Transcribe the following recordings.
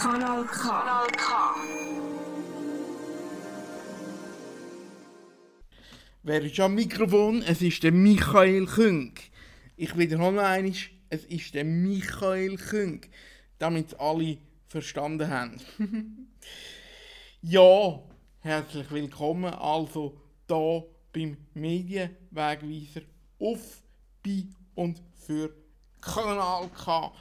Kanal K. Kanal K. Wer ist am Mikrofon? Es ist der Michael Küng. Ich wiederhole noch einmal, es ist der Michael Küng, damit alle verstanden haben. ja, herzlich willkommen also da beim Medienwegweiser auf, bei und für Kanal K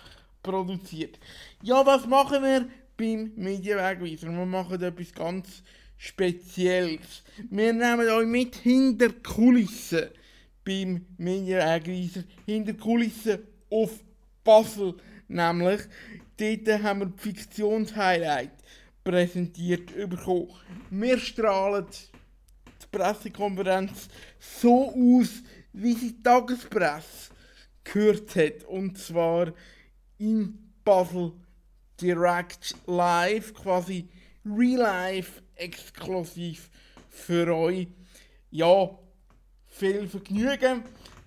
produziert. Ja, was machen wir beim Medienwegweiser? Wir machen etwas ganz Spezielles. Wir nehmen euch mit hinter Kulissen beim Medienwegweiser. Hinter Kulissen auf Basel. Nämlich, dort haben wir die Fiktionshighlight präsentiert bekommen. Wir strahlen die Pressekonferenz so aus, wie sie die Tagespresse gehört hat. Und zwar in Basel direkt live, quasi real life exklusiv für euch. Ja, viel Vergnügen.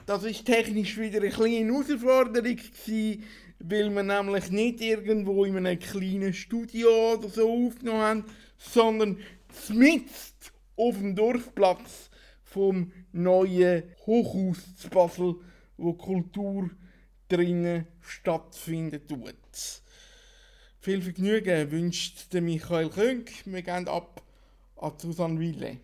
Das ist technisch wieder eine kleine Herausforderung gewesen, weil wir nämlich nicht irgendwo in einem kleinen Studio oder so aufgenommen haben, sondern mitten auf dem Dorfplatz vom neuen Hochhaus zu Basel, wo Kultur drinnen stattfinden tut. Viel Vergnügen wünscht der Michael Könk. Wir gehen ab an Susanne Wille.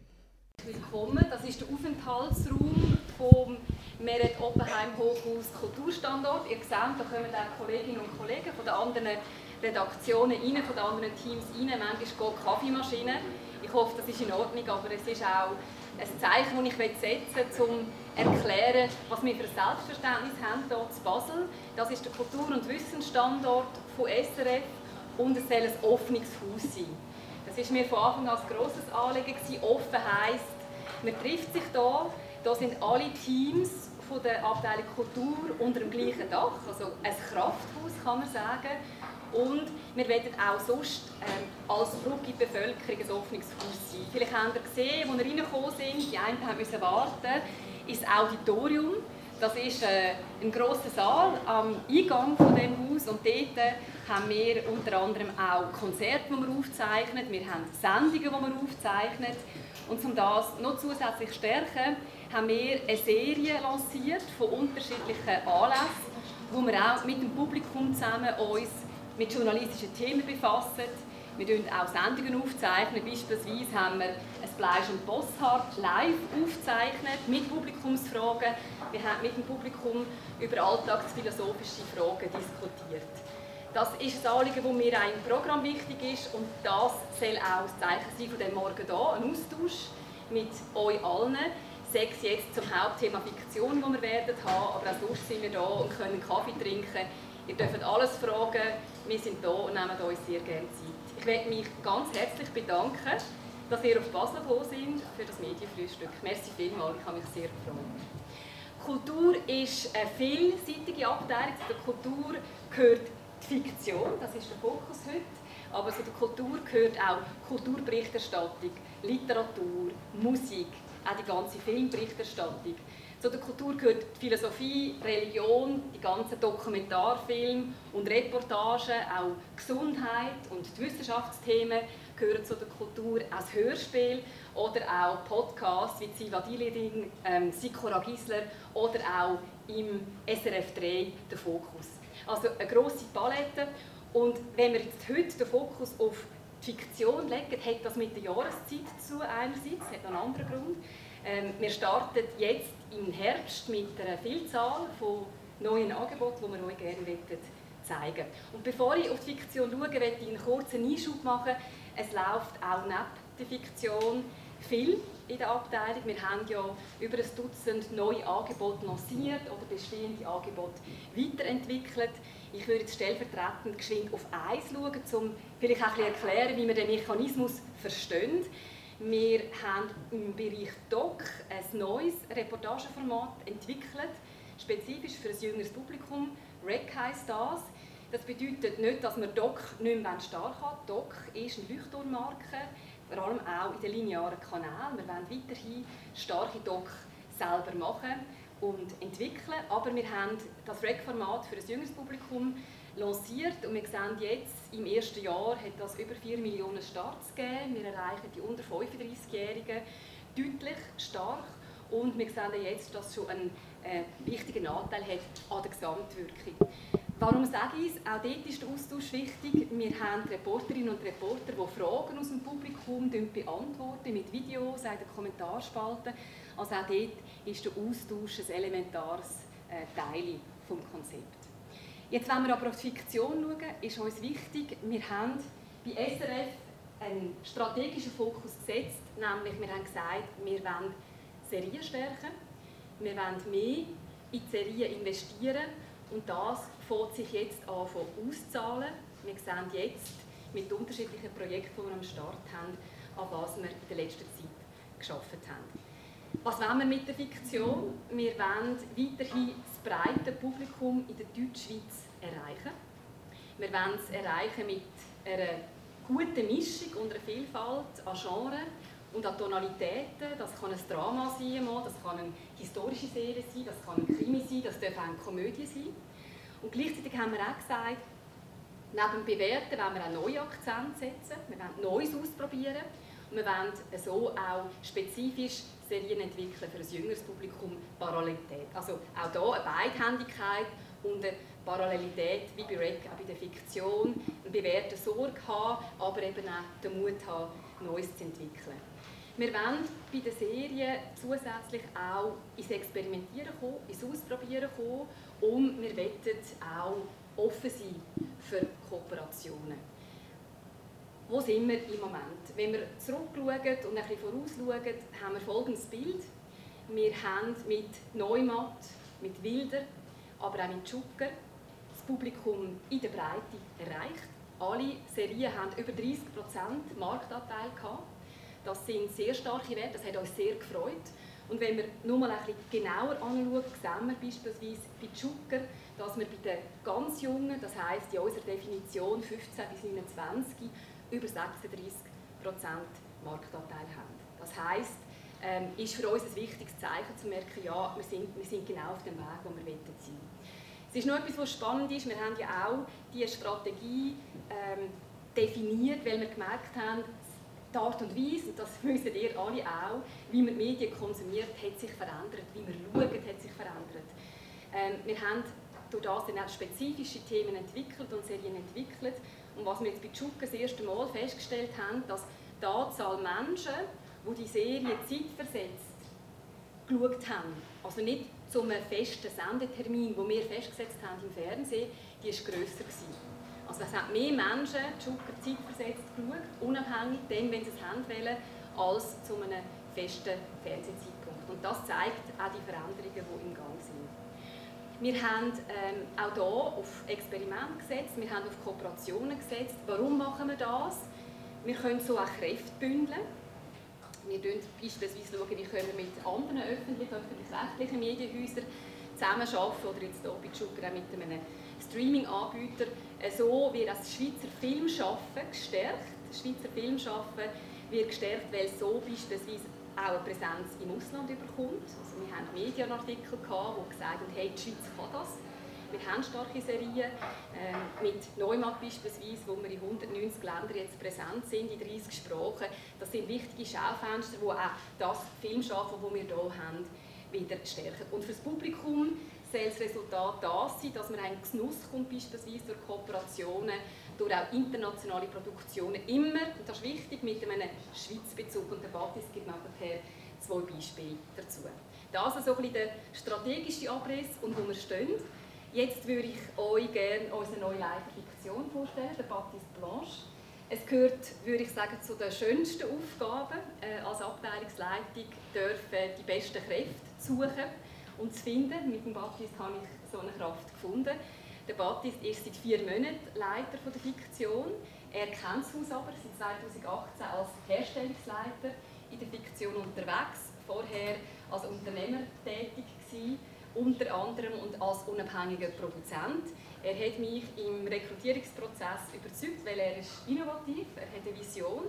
Willkommen, das ist der Aufenthaltsraum vom Meret Oppenheim Hochhaus Kulturstandort. Ihr seht, da kommen auch Kolleginnen und Kollegen von den anderen Redaktionen rein, von den anderen Teams rein. Manchmal geht Kaffeemaschine. Ich hoffe, das ist in Ordnung, aber es ist auch ein Zeichen, das ich setzen will, um erklären, was wir für ein Selbstverständnis haben hier in Basel. Das ist der Kultur- und Wissensstandort von SRF und es soll ein offenes Haus sein. Das war mir von Anfang an ein grosses Anliegen. Offen heisst, man trifft sich hier, da sind alle Teams von der Abteilung Kultur unter dem gleichen Dach, also ein Krafthaus kann man sagen. Und wir werden auch sonst ähm, als Brücke Bevölkerung ein offenes Haus sein. Vielleicht habt ihr gesehen, als wir reingekommen sind, die einen mussten warten, ins Auditorium. Das ist äh, ein grosser Saal am Eingang von dem Haus und dort haben wir unter anderem auch Konzerte, die wir aufzeichnen, wir haben Sendungen, die wir aufzeichnen und um das noch zusätzlich zu stärken, haben wir eine Serie lanciert von unterschiedlichen Anlässen, wo wir auch mit dem Publikum zusammen uns mit journalistischen Themen befassen. Wir zeichnen auch Sendungen aufzeichnen. Beispielsweise haben wir ein Fleisch und Posthart live aufgezeichnet mit Publikumsfragen. Wir haben mit dem Publikum über alltagsphilosophische Fragen diskutiert. Das ist ein Anliegen, das mir auch im Programm wichtig ist und das soll auch das Zeichen sein von dem Morgen hier, ein Austausch mit euch allen. Sechs jetzt zum Hauptthema Fiktion, das wir werden haben, aber auch sonst sind wir da und können Kaffee trinken. Ihr dürft alles fragen, wir sind da und nehmen uns sehr gerne Zeit. Ich möchte mich ganz herzlich bedanken, dass ihr auf Basel gekommen sind für das Medienfrühstück. Merci vielmals, ich habe mich sehr gefreut. Kultur ist eine vielseitige Abteilung. Zur Kultur gehört die Fiktion, das ist der Fokus heute. Aber zu der Kultur gehört auch Kulturberichterstattung, Literatur, Musik, auch die ganze Filmberichterstattung. Zu der Kultur gehört die Philosophie, Religion, die ganzen Dokumentarfilme und Reportagen, auch Gesundheit und die Wissenschaftsthemen gehören zu der Kultur, auch das Hörspiel oder auch Podcasts wie Ziva Diliding, ähm, Sikora Gisler oder auch im SRF 3 der Fokus. Also eine grosse Palette. Und wenn wir jetzt heute den Fokus auf die Fiktion legen, hat das mit der Jahreszeit zu einerseits, hat einen anderen Grund. Ähm, wir starten jetzt im Herbst mit einer Vielzahl von neuen Angeboten, die wir euch gerne zeigen möchten. Und bevor ich auf die Fiktion schaue, möchte ich einen kurzen Einschub machen. Es läuft auch neben der Fiktion viel in der Abteilung. Wir haben ja über ein Dutzend neue Angebote lanciert oder bestehende Angebote weiterentwickelt. Ich würde jetzt stellvertretend geschwind auf eins schauen, um vielleicht auch ein bisschen erklären, wie wir den Mechanismus verstehen. Wir haben im Bereich DOC ein neues Reportageformat entwickelt, spezifisch für ein jüngeres Publikum. REC heisst das. Das bedeutet nicht, dass man DOC nicht mehr stark hat. DOC ist eine Leuchtturmmarke vor allem auch in den linearen Kanälen. Wir wollen weiterhin starke Doc selber machen und entwickeln, aber wir haben das Rec-Format für ein jüngeres Publikum lanciert und wir sehen jetzt, im ersten Jahr hat das über 4 Millionen Starts gegeben. Wir erreichen die unter 35-Jährigen deutlich stark und wir sehen jetzt, dass es schon einen äh, wichtigen Anteil hat an der Gesamtwirkung. Warum sage ich es? Auch dort ist der Austausch wichtig. Wir haben Reporterinnen und Reporter, die Fragen aus dem Publikum beantworten mit Videos in den Kommentarspalte. Also auch dort ist der Austausch ein elementares äh, Teil des Konzepts. Jetzt, wenn wir aber auf die Fiktion schauen, ist uns wichtig, wir haben bei SRF einen strategischen Fokus gesetzt, nämlich wir haben gesagt, wir wollen Serien stärken, wir wollen mehr in die Serien investieren und das fängt sich jetzt an auszahlen. Wir sehen jetzt mit unterschiedlichen Projekten, die wir am Start haben, an was wir in der letzten Zeit geschafft haben. Was wollen wir mit der Fiktion? Wir wollen weiterhin breite Publikum in der Deutschschweiz erreichen. Wir wollen es erreichen mit einer guten Mischung und einer Vielfalt an Genres und an Tonalitäten. Das kann ein Drama sein, das kann eine historische Serie sein, das kann ein Krimi sein, das darf auch eine Komödie sein. Und gleichzeitig haben wir auch gesagt, neben dem Bewerten wollen wir auch neue Akzente setzen, wir wollen Neues ausprobieren und wir wollen so auch spezifisch Serien entwickeln für ein jüngeres Publikum, Parallelität. Also auch hier eine Beidhändigkeit und eine Parallelität, wie bei Rec, auch bei der Fiktion, eine bewährte Sorge haben, aber eben auch den Mut haben, Neues zu entwickeln. Wir wollen bei den Serien zusätzlich auch ins Experimentieren kommen, ins Ausprobieren kommen und wir wollen auch offen sein für Kooperationen. Wo sind wir im Moment? Wenn wir zurückschauen und ein vorausschauen, haben wir folgendes Bild. Wir haben mit Neumatt, mit Wilder, aber auch mit Schucker das Publikum in der Breite erreicht. Alle Serien haben über 30% Marktanteil gehabt. Das sind sehr starke Werte, das hat uns sehr gefreut. Und wenn wir nur mal ein bisschen genauer anschauen, sehen wir beispielsweise bei Zucker, dass wir bei den ganz Jungen, das heisst in unserer Definition 15 bis 29, über 36% Marktanteil haben. Das heisst, ähm, ist für uns ein wichtiges Zeichen zu merken, ja, wir sind, wir sind genau auf dem Weg, wo wir sein wollen. Es ist noch etwas, was spannend ist, wir haben ja auch diese Strategie ähm, definiert, weil wir gemerkt haben, die Art und Weise, und das wissen ihr alle auch, wie man Medien konsumiert, hat sich verändert, wie man schaut, hat sich verändert. Ähm, wir haben durch das dann auch spezifische Themen entwickelt und Serien entwickelt. Und was wir jetzt bei Tschuka das erste Mal festgestellt haben, dass die Anzahl Menschen, die die Serie zeitversetzt geschaut haben, also nicht zu einem festen Sendetermin, den wir festgesetzt haben im Fernsehen, die war grösser. Gewesen. Also es haben mehr Menschen Schucker zeitversetzt geschaut, unabhängig dann, wenn sie es haben wollen, als zu einem festen Fernsehzeitpunkt. Und das zeigt auch die Veränderungen, die im Gang sind. Wir haben ähm, auch hier auf Experimente gesetzt, wir haben auf Kooperationen gesetzt. Warum machen wir das? Wir können so auch Kräfte bündeln. Wir schauen beispielsweise, wie können wir mit anderen öffentlichen, öffentlich-rechtlichen Medienhäusern zusammenarbeiten oder jetzt hier bei auch mit einem Streaming-Anbieter äh, so wird das Schweizer Filmschaffen gestärkt. Das Schweizer Filmschaffen wird gestärkt, weil so beispielsweise auch eine Präsenz im Ausland überkommt. Haben Medienartikel, die gesagt haben, hey, die Schweiz kann das. Wir haben starke Serien, äh, mit Neumarkt beispielsweise, wo wir in 190 Ländern jetzt präsent sind, in 30 Sprachen. Das sind wichtige Schaufenster, die auch das Filmschaffen, das wir hier haben, wieder stärken. Und für das Publikum soll das Resultat das sein, dass man einen Genuss kommt, beispielsweise durch Kooperationen, durch auch internationale Produktionen, immer, und das ist wichtig, mit einem Schweizbezug. Und der Batis gibt nachher zwei Beispiele dazu. Das ist so ein bisschen der strategische Abriss und wo wir stehen. Jetzt würde ich euch gerne unsere neue Leiterfiktion vorstellen, der Batis Blanche. Es gehört, würde ich sagen, zu den schönsten Aufgaben äh, als Abteilungsleitung, dürfen die besten Kräfte suchen und zu finden. Mit dem Baptist habe ich so eine Kraft gefunden. Der Baptist ist seit vier Monaten Leiter der Fiktion. Er kennt das Haus aber seit 2018 als Herstellungsleiter in der Fiktion unterwegs. Vorher als Unternehmer tätig gewesen, unter anderem und als unabhängiger Produzent. Er hat mich im Rekrutierungsprozess überzeugt, weil er ist innovativ, er hat eine Vision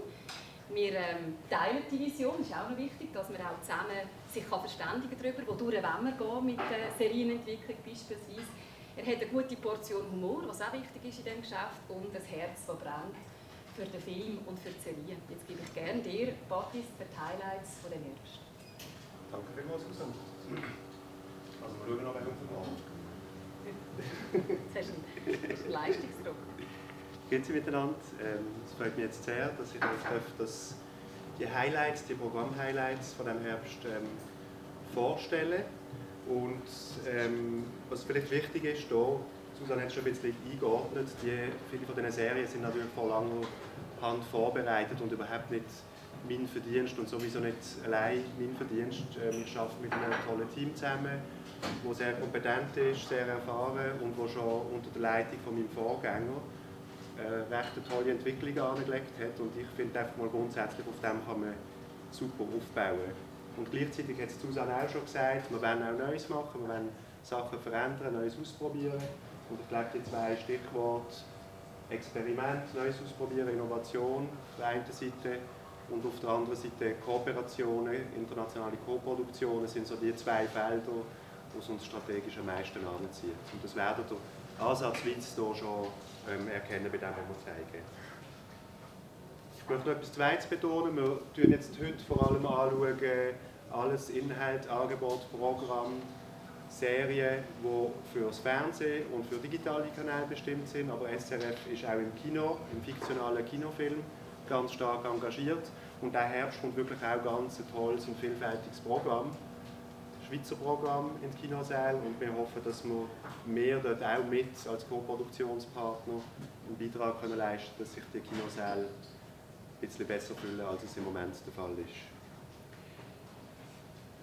wir ähm, teilen die Vision, ist auch noch wichtig, dass man auch zusammen sich kann verständigen darüber, wodurch wollen wir gehen mit der Serienentwicklung beispielsweise. Er hat eine gute Portion Humor, was auch wichtig ist in diesem Geschäft, und ein Herz, das brennt für den Film und für die Serie. Jetzt gebe ich gerne dir, Patis, für die Highlights von dem Herbst. Danke vielmals, Susanne. Also wir schauen noch während dem Abend. Jetzt hast du einen, Leistungsdruck. Grüezi miteinander. Ähm, es freut mich jetzt sehr, dass ich euch darf, dass die Highlights, die Programm-Highlights von dem Herbst ähm, vorstellen. Und ähm, was vielleicht wichtig ist, hier, Susanne hat es schon ein bisschen eingeordnet, die, viele von diesen Serien sind natürlich vor langer Hand vorbereitet und überhaupt nicht mein Verdienst und sowieso nicht allein mein Verdienst. Ähm, ich arbeite mit einem tollen Team zusammen, das sehr kompetent ist, sehr erfahren und das schon unter der Leitung von meinem Vorgänger äh, recht eine tolle Entwicklung angelegt hat. Und ich finde einfach mal grundsätzlich, auf dem kann man super aufbauen. Und gleichzeitig hat Susanne auch schon gesagt, wir wollen auch Neues machen, wir wollen Sachen verändern, Neues ausprobieren. Und ich glaube, die zwei Stichworte Experiment, Neues ausprobieren, Innovation auf der einen Seite und auf der anderen Seite Kooperationen, internationale Koproduktionen sind so die zwei Felder, die uns strategisch am meisten anziehen. Und das werdet ihr ansatzweise hier schon ähm, erkennen bei dem, was wir zeigen. Ich möchte noch etwas Zweites betonen. Wir schauen jetzt heute vor allem anschauen, alles Inhalt, Angebot, Programm, Serien, die für das Fernsehen und für digitale Kanäle bestimmt sind. Aber SRF ist auch im Kino, im fiktionalen Kinofilm, ganz stark engagiert. Und der Herbst kommt wirklich auch ganz ein tolles und vielfältiges Programm. Schweizer Programm in Kinosälen und wir hoffen, dass wir mehr dort auch mit als Co-Produktionspartner einen Beitrag können leisten können, dass sich die Kinosäle ein bisschen besser fühlen, als es im Moment der Fall ist.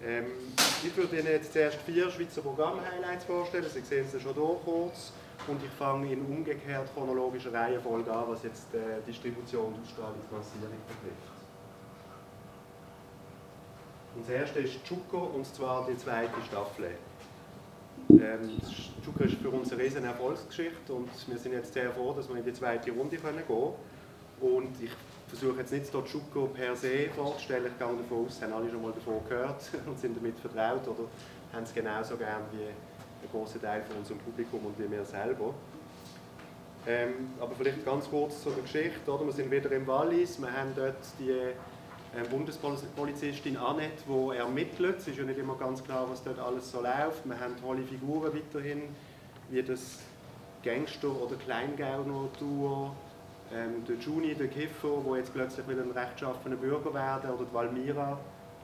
Ähm, ich würde Ihnen jetzt zuerst vier Schweizer Programm-Highlights vorstellen. Sie sehen sie schon hier kurz. Und ich fange in umgekehrt chronologischer Reihenfolge an, was jetzt die äh, Distribution, Ausstrahlung, Finanzierung betrifft. Und das erste ist Chuko, und zwar die zweite Staffel. Ähm, Chuko ist für uns eine riesen Erfolgsgeschichte und wir sind jetzt sehr froh, dass wir in die zweite Runde gehen können. Und ich versuche jetzt nicht dort Chuko per se vorzustellen, ich gehe davon aus, haben alle schon mal davon gehört und sind damit vertraut oder haben es genauso gern wie ein großer Teil von unserem Publikum und wie wir selber. Ähm, aber vielleicht ganz kurz zur Geschichte. Oder? Wir sind wieder im Wallis, wir haben dort die Bundespolizistin Annette, die ermittelt. Es ist ja nicht immer ganz klar, was dort alles so läuft. Wir haben tolle Figuren weiterhin, wie das Gangster- oder Kleingauner-Duo, ähm, der Juni, der Kiffer, wo jetzt plötzlich wieder ein rechtschaffener Bürger werden, oder die Valmira,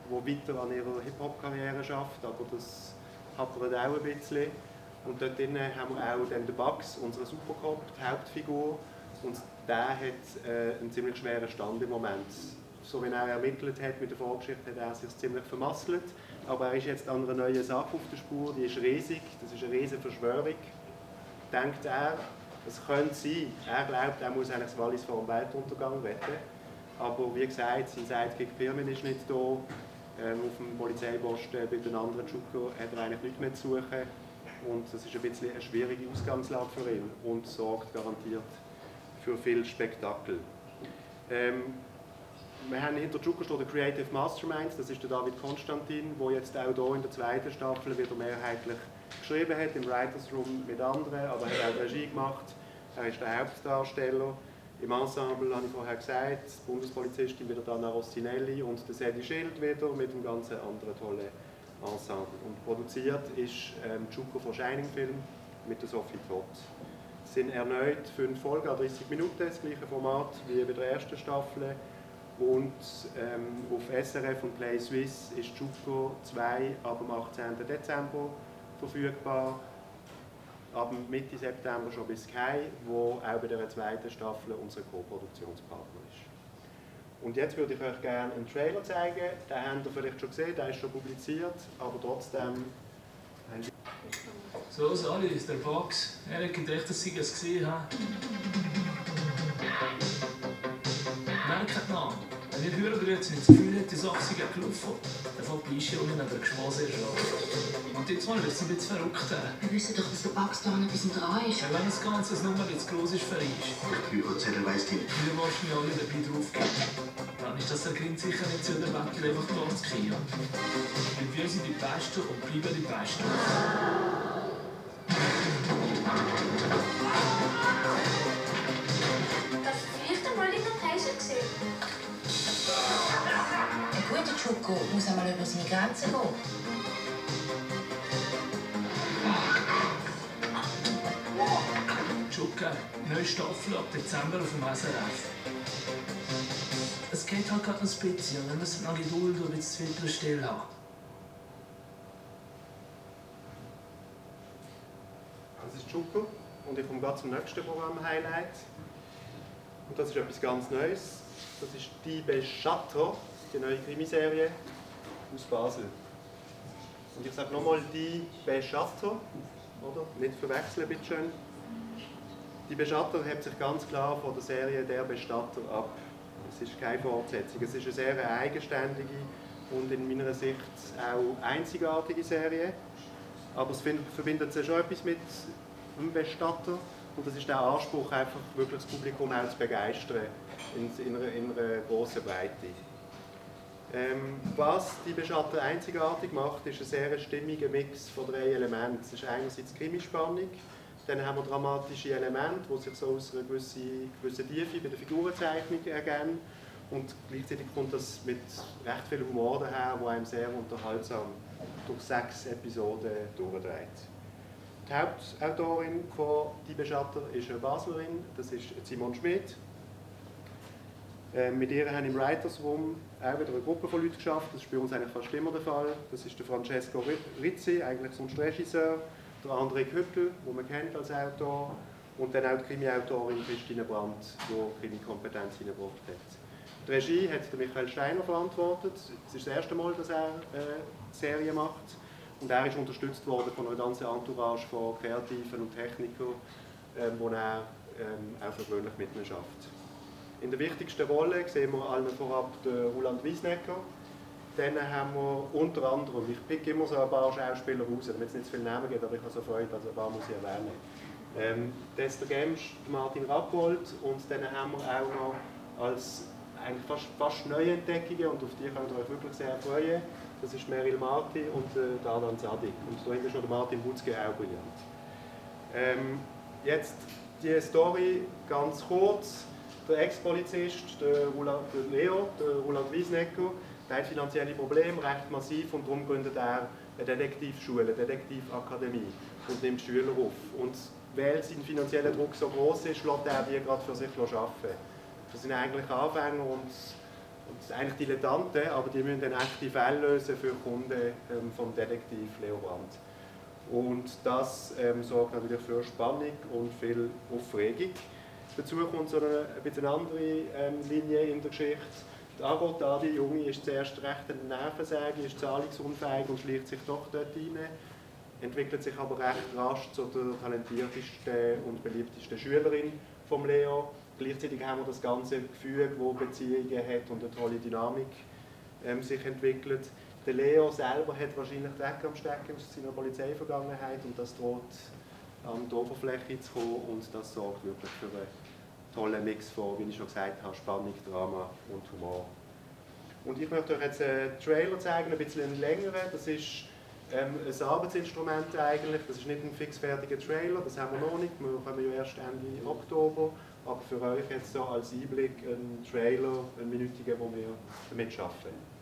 die weiter an ihrer Hip-Hop-Karriere schafft, aber das hapert auch ein bisschen. Und dort haben wir auch den Bugs, unseren Supercop, die Hauptfigur, und der hat äh, einen ziemlich schweren Stand im Moment so wie er ermittelt hat mit der Vorgeschichte, hat er sich ziemlich vermasselt. Aber er ist jetzt an einer neuen Sache auf der Spur, die ist riesig, das ist eine riesige Verschwörung, denkt er. Es könnte sein, er glaubt, er muss eigentlich das Wallis vor dem Weltuntergang retten. Aber wie gesagt, sein Sidekick Firmin ist nicht da. Ähm, auf dem Polizeiposten bei den anderen Juko hat er eigentlich nichts mehr zu suchen. Und das ist ein bisschen eine schwierige Ausgangslage für ihn und sorgt garantiert für viel Spektakel. Ähm, wir haben hinter Juko steht der Creative Masterminds, das ist der David Konstantin, der jetzt auch hier in der zweiten Staffel wieder mehrheitlich geschrieben hat, im Writers Room mit anderen, aber er hat auch Regie gemacht. Er ist der Hauptdarsteller. Im Ensemble habe ich vorher gesagt, Bundespolizistin wieder Dana Rossinelli und der Sedi Schild wieder mit einem ganz anderen tollen Ensemble. Und produziert ist ähm, Juko von Shining Film mit der Sophie Todd. Es sind erneut fünf Folgen, 30 Minuten, das gleiche Format wie bei der ersten Staffel. Und ähm, auf SRF und Play Swiss ist Juko 2 ab dem 18. Dezember verfügbar. Ab Mitte September schon bis Sky, wo auch bei der zweiten Staffel unser Co-Produktionspartner ist. Und jetzt würde ich euch gerne einen Trailer zeigen. Den habt ihr vielleicht schon gesehen, der ist schon publiziert, aber trotzdem. So, Sali, ist der Box. Er hat gedacht, dass ich es gesehen habe. Merkt nach. Wenn ihr hören jetzt das Gefühl hat, die Sache sei gelaufen, dann fällt die Einstellungen an der Geschmack sehr. Und jetzt mal wird es ein bisschen verrückt. Wir wissen doch, dass der Bugs da ein bisschen dran ist. Ja, wenn das Ganze Nummer jetzt groß ist für uns. Die Bürozettel weist hin. Wir wahrscheinlich alle dabei draufgehen. Dann ist das der Kind sicher nicht zu der Wette einfach da zu kriegen. Denn wir sind die Besten und bleiben die Besten. gesehen. Der gute Chuko muss einmal über seine Grenze gehen. Chuka, neue Staffel ab Dezember auf dem SRF. Es geht halt gerade ein bisschen, wir müssen noch Geduld und jetzt Viertel still haben. Das ist Chuko und ich komme gerade zum nächsten Programm Highlight. Und das ist etwas ganz Neues. Das ist Die Beschatter, die neue Krimiserie aus Basel. Und ich sage nochmal Die Beschatter, oder? Nicht verwechseln, bitte schön. Die Beschatter hebt sich ganz klar von der Serie Der Bestatter ab. Es ist keine Fortsetzung. Es ist eine sehr eigenständige und in meiner Sicht auch einzigartige Serie. Aber es verbindet sich schon etwas mit dem Bestatter. Und das ist der Anspruch, einfach wirklich das Publikum auch zu begeistern in, in, einer, in einer grossen Breite. Ähm, was die Bestatter einzigartig macht, ist ein sehr stimmiger Mix von drei Elementen. Es ist einerseits Krimispannung, dann haben wir dramatische Elemente, die sich so aus einer gewissen, gewissen Tiefe bei der Figurenzeichnung ergeben. Und gleichzeitig kommt das mit recht viel Humor daher, wo einem sehr unterhaltsam durch sechs Episoden durchdreht. Hauptautorin von Die Beschatter ist eine Baslerin, das ist Simon Schmidt. Äh, mit ihr haben im Writers Room auch wieder eine Gruppe von Leuten geschafft. Das ist bei uns eigentlich fast immer der Fall. Das ist der Francesco Ri- Rizzi, eigentlich sonst Regisseur, der André Hüttel, den man kennt als Autor, und dann auch die Krimi-Autorin Christine Brandt, die Krimi-Kompetenz hineingebracht hat. Die Regie hat Michael Steiner verantwortet. Es ist das erste Mal, dass er äh, Serie macht. Und er ist unterstützt worden von einer ganzen Entourage von Kreativen und Technikern, ähm, wo er ähm, auch persönlich mit mir schafft. In der wichtigsten Rolle sehen wir allen vorab den Roland Wiesnecker. Dann haben wir unter anderem, ich pick immer so ein paar Schauspieler raus, damit es nicht zu viele Namen gibt, aber ich habe so Freude, also ein paar muss ich erwähnen. Ähm, der Gemsch, Martin Rappold und dann haben wir auch noch als eigentlich fast, fast neue Entdeckungen und auf die könnt ihr euch wirklich sehr freuen. Das ist Meryl Marti und äh, der Adan Zadig. Und da hinten noch der Martin Butzke, auch brillant. Ähm, jetzt die Story ganz kurz. Der Ex-Polizist, der, der Leo, der Roland Wiesnecker, der hat finanzielle Probleme, recht massiv, und darum gründet er eine Detektivschule, eine Detektivakademie und nimmt Schüler auf. Und weil sein finanzieller Druck so groß ist, lässt er die gerade für sich arbeiten. Das sind eigentlich Anfänger und, und eigentlich Dilettanten, aber die müssen dann echte Fälle lösen für Kunden ähm, vom Detektiv Leo Brandt. Und das ähm, sorgt natürlich für Spannung und viel Aufregung. Dazu kommt so eine, ein andere ähm, Linie in der Geschichte. Die Agota, die Junge, ist zuerst recht eine Nervensäge, ist zahlungsunfähig und schleicht sich doch dort rein. Entwickelt sich aber recht rasch zu der talentiertesten und beliebtesten Schülerin vom Leo. Gleichzeitig haben wir das ganze Gefühl, wo Beziehungen hat und eine tolle Dynamik ähm, sich entwickelt. Der Leo selber hat wahrscheinlich Dreck am Stecken aus seiner Polizeivergangenheit und das droht an die Oberfläche zu kommen und das sorgt wirklich für einen tollen Mix von, wie ich schon gesagt habe, Spannung, Drama und Humor. Und ich möchte euch jetzt einen Trailer zeigen, ein bisschen einen längeren. Das ist ähm, ein Arbeitsinstrument eigentlich. Das ist nicht ein fixfertiger Trailer, das haben wir noch nicht. Wir kommen ja erst Ende Oktober. Aber für euch jetzt so als Einblick ein Trailer, ein minütiger, wo wir damit arbeiten.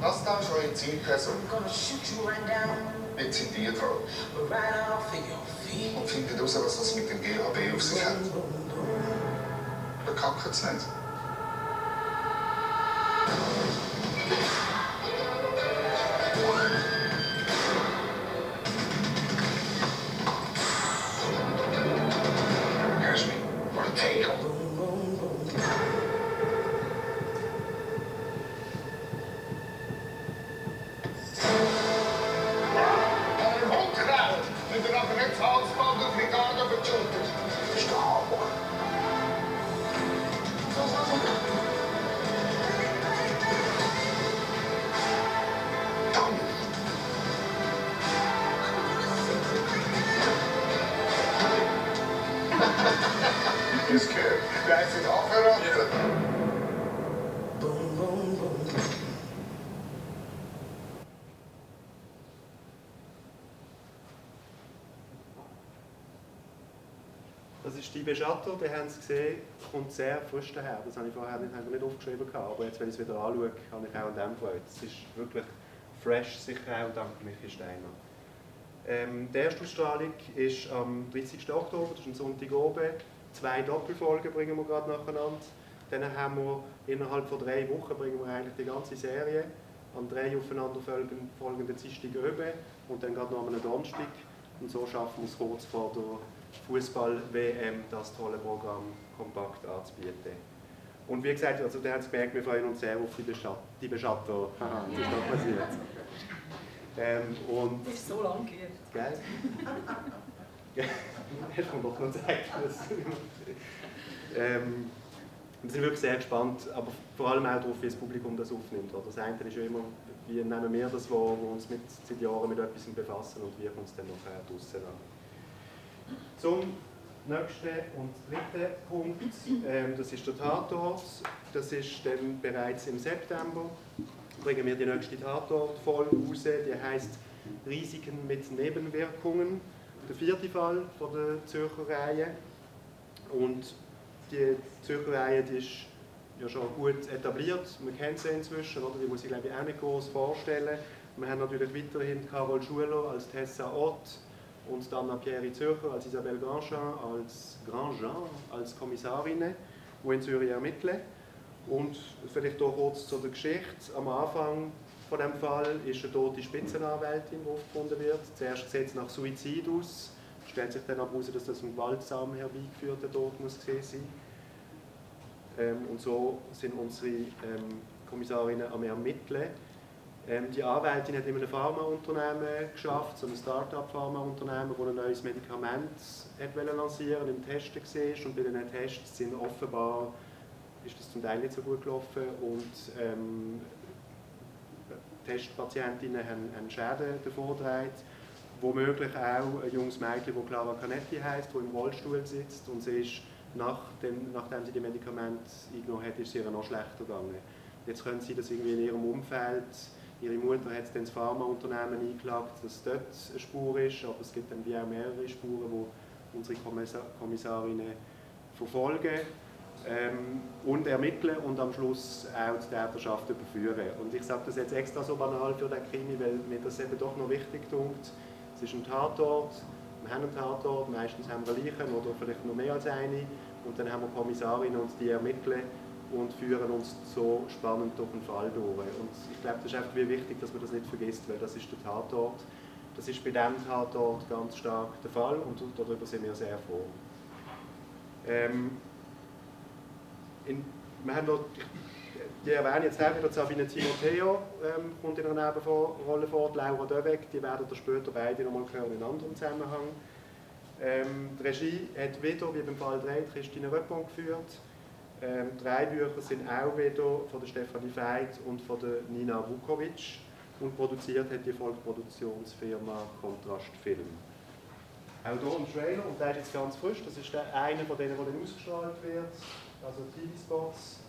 Das da schon in right off of your feet. und findet heraus, was das mit dem GHB auf sich hat. Oder kackt es nicht? Das ist die Beschatter, den haben Sie gesehen, kommt sehr frisch daher. Das habe ich vorher nicht, nicht aufgeschrieben, gehabt, aber jetzt, wenn ich es wieder anschaue, habe ich auch an dem gefreut. Es ist wirklich fresh, sicher auch dank Michi Steiner. Ähm, die erste Ausstrahlung ist am 30. Oktober, das ist ein Sonntag oben. Zwei Doppelfolgen bringen wir gerade nacheinander. Dann haben wir innerhalb von drei Wochen bringen wir eigentlich die ganze Serie an drei aufeinander folgenden, folgenden Dienstagen oben und dann gerade noch am Donnerstag. Und so schaffen wir es kurz vor der Fußball-WM, das tolle Programm kompakt anzubieten. Und wie gesagt, also der hat es gemerkt, wir freuen uns sehr auf die, Beschat die Beschatter. Haha, das ist noch passiert. Ähm, und, Das ist so lang gehen. gell? Hast du mir doch noch gezeigt. dass- ähm, wir sind wirklich sehr gespannt, aber vor allem auch darauf, wie das Publikum das aufnimmt. Oder? Das eine ist ja immer, wie nehmen wir das wahr, wo uns mit, seit Jahren mit etwas befassen und wie kommt es dann nachher draussen an. Zum nächsten und dritten Punkt, ähm, das ist der Tatort. Das ist dann bereits im September. Bringen wir die nächste Tatort-Folge raus, die heißt Risiken mit Nebenwirkungen. Der vierte Fall von der Zürcher Reihe. Und die Zürcher Reihe die ist ja schon gut etabliert. Man kennt sie inzwischen, oder? die muss ich glaube ich auch nicht groß vorstellen. Wir haben natürlich weiterhin Carol Schuler als Tessa Ott und dann Pierre Zürcher als Isabelle Grandjean als Grandjean, als Kommissarinnen, die in Zürich ermitteln. Und vielleicht auch kurz zu der Geschichte. Am Anfang von dem Fall ist eine tote Spitzenanwältin, die aufgefunden wird. Zuerst sieht es nach Suizid aus, stellt sich dann aber heraus, dass das ein gewaltsam herbeigeführter Tod muss gewesen sein. Ähm, und so sind unsere ähm, Kommissarinnen am Ermitteln. Ähm, die Anwältin hat in einem Pharmaunternehmen geschafft, so ein Start-up-Pharmaunternehmen, das ein neues Medikament hat lancieren im Testen war. Und bei diesen Tests sind offenbar ist das zum Teil nicht so gut gelaufen und ähm, Testpatientinnen haben, haben Schäden davon getragen. Womöglich auch ein junges Mädchen, das Clara Canetti heisst, das im Rollstuhl sitzt und sie ist nach dem, nachdem sie die Medikamente eingenommen hat, ist es ihr noch schlechter gegangen. Jetzt können sie das irgendwie in ihrem Umfeld, ihre Mutter hat dann das Pharmaunternehmen eingeklagt, dass dort eine Spur ist, aber es gibt dann wie auch mehrere Spuren, die unsere Kommissar Kommissarinnen verfolgen ähm, und ermitteln und am Schluss auch die Täterschaft überführen. Und ich sage das jetzt extra so banal für den Krimi, weil mir das eben doch noch wichtig tut. Es ist ein Tatort, wir haben einen Tatort, meistens haben wir Leichen oder vielleicht noch mehr als eine und dann haben wir Kommissarinnen und die ermitteln und führen uns so spannend durch den Fall durch. Und ich glaube, das ist einfach wie wichtig, dass man das nicht vergisst, weil das ist der Tatort. Das ist bei diesem Tatort ganz stark der Fall und darüber sind wir sehr froh. Ähm, in, wir haben noch, die erwähne jetzt auch wieder Sabine Timoteo, ähm, kommt in einer Nebenrolle vor, Laura Döweg, die werden ihr später beide nochmal hören in einem anderen Zusammenhang. Ähm, die Regie hat wieder, wie beim Fall 3, Christine Röppon geführt. Ähm, drei Bücher sind auch wieder von der Stefanie Veit und von der Nina Vukovic und produziert hat die Volkproduktionsfirma Kontrast Film. Auch hier ein Trailer, und der ist jetzt ganz frisch, das ist der eine von denen, der dann ausgestrahlt wird, also TV-Spots,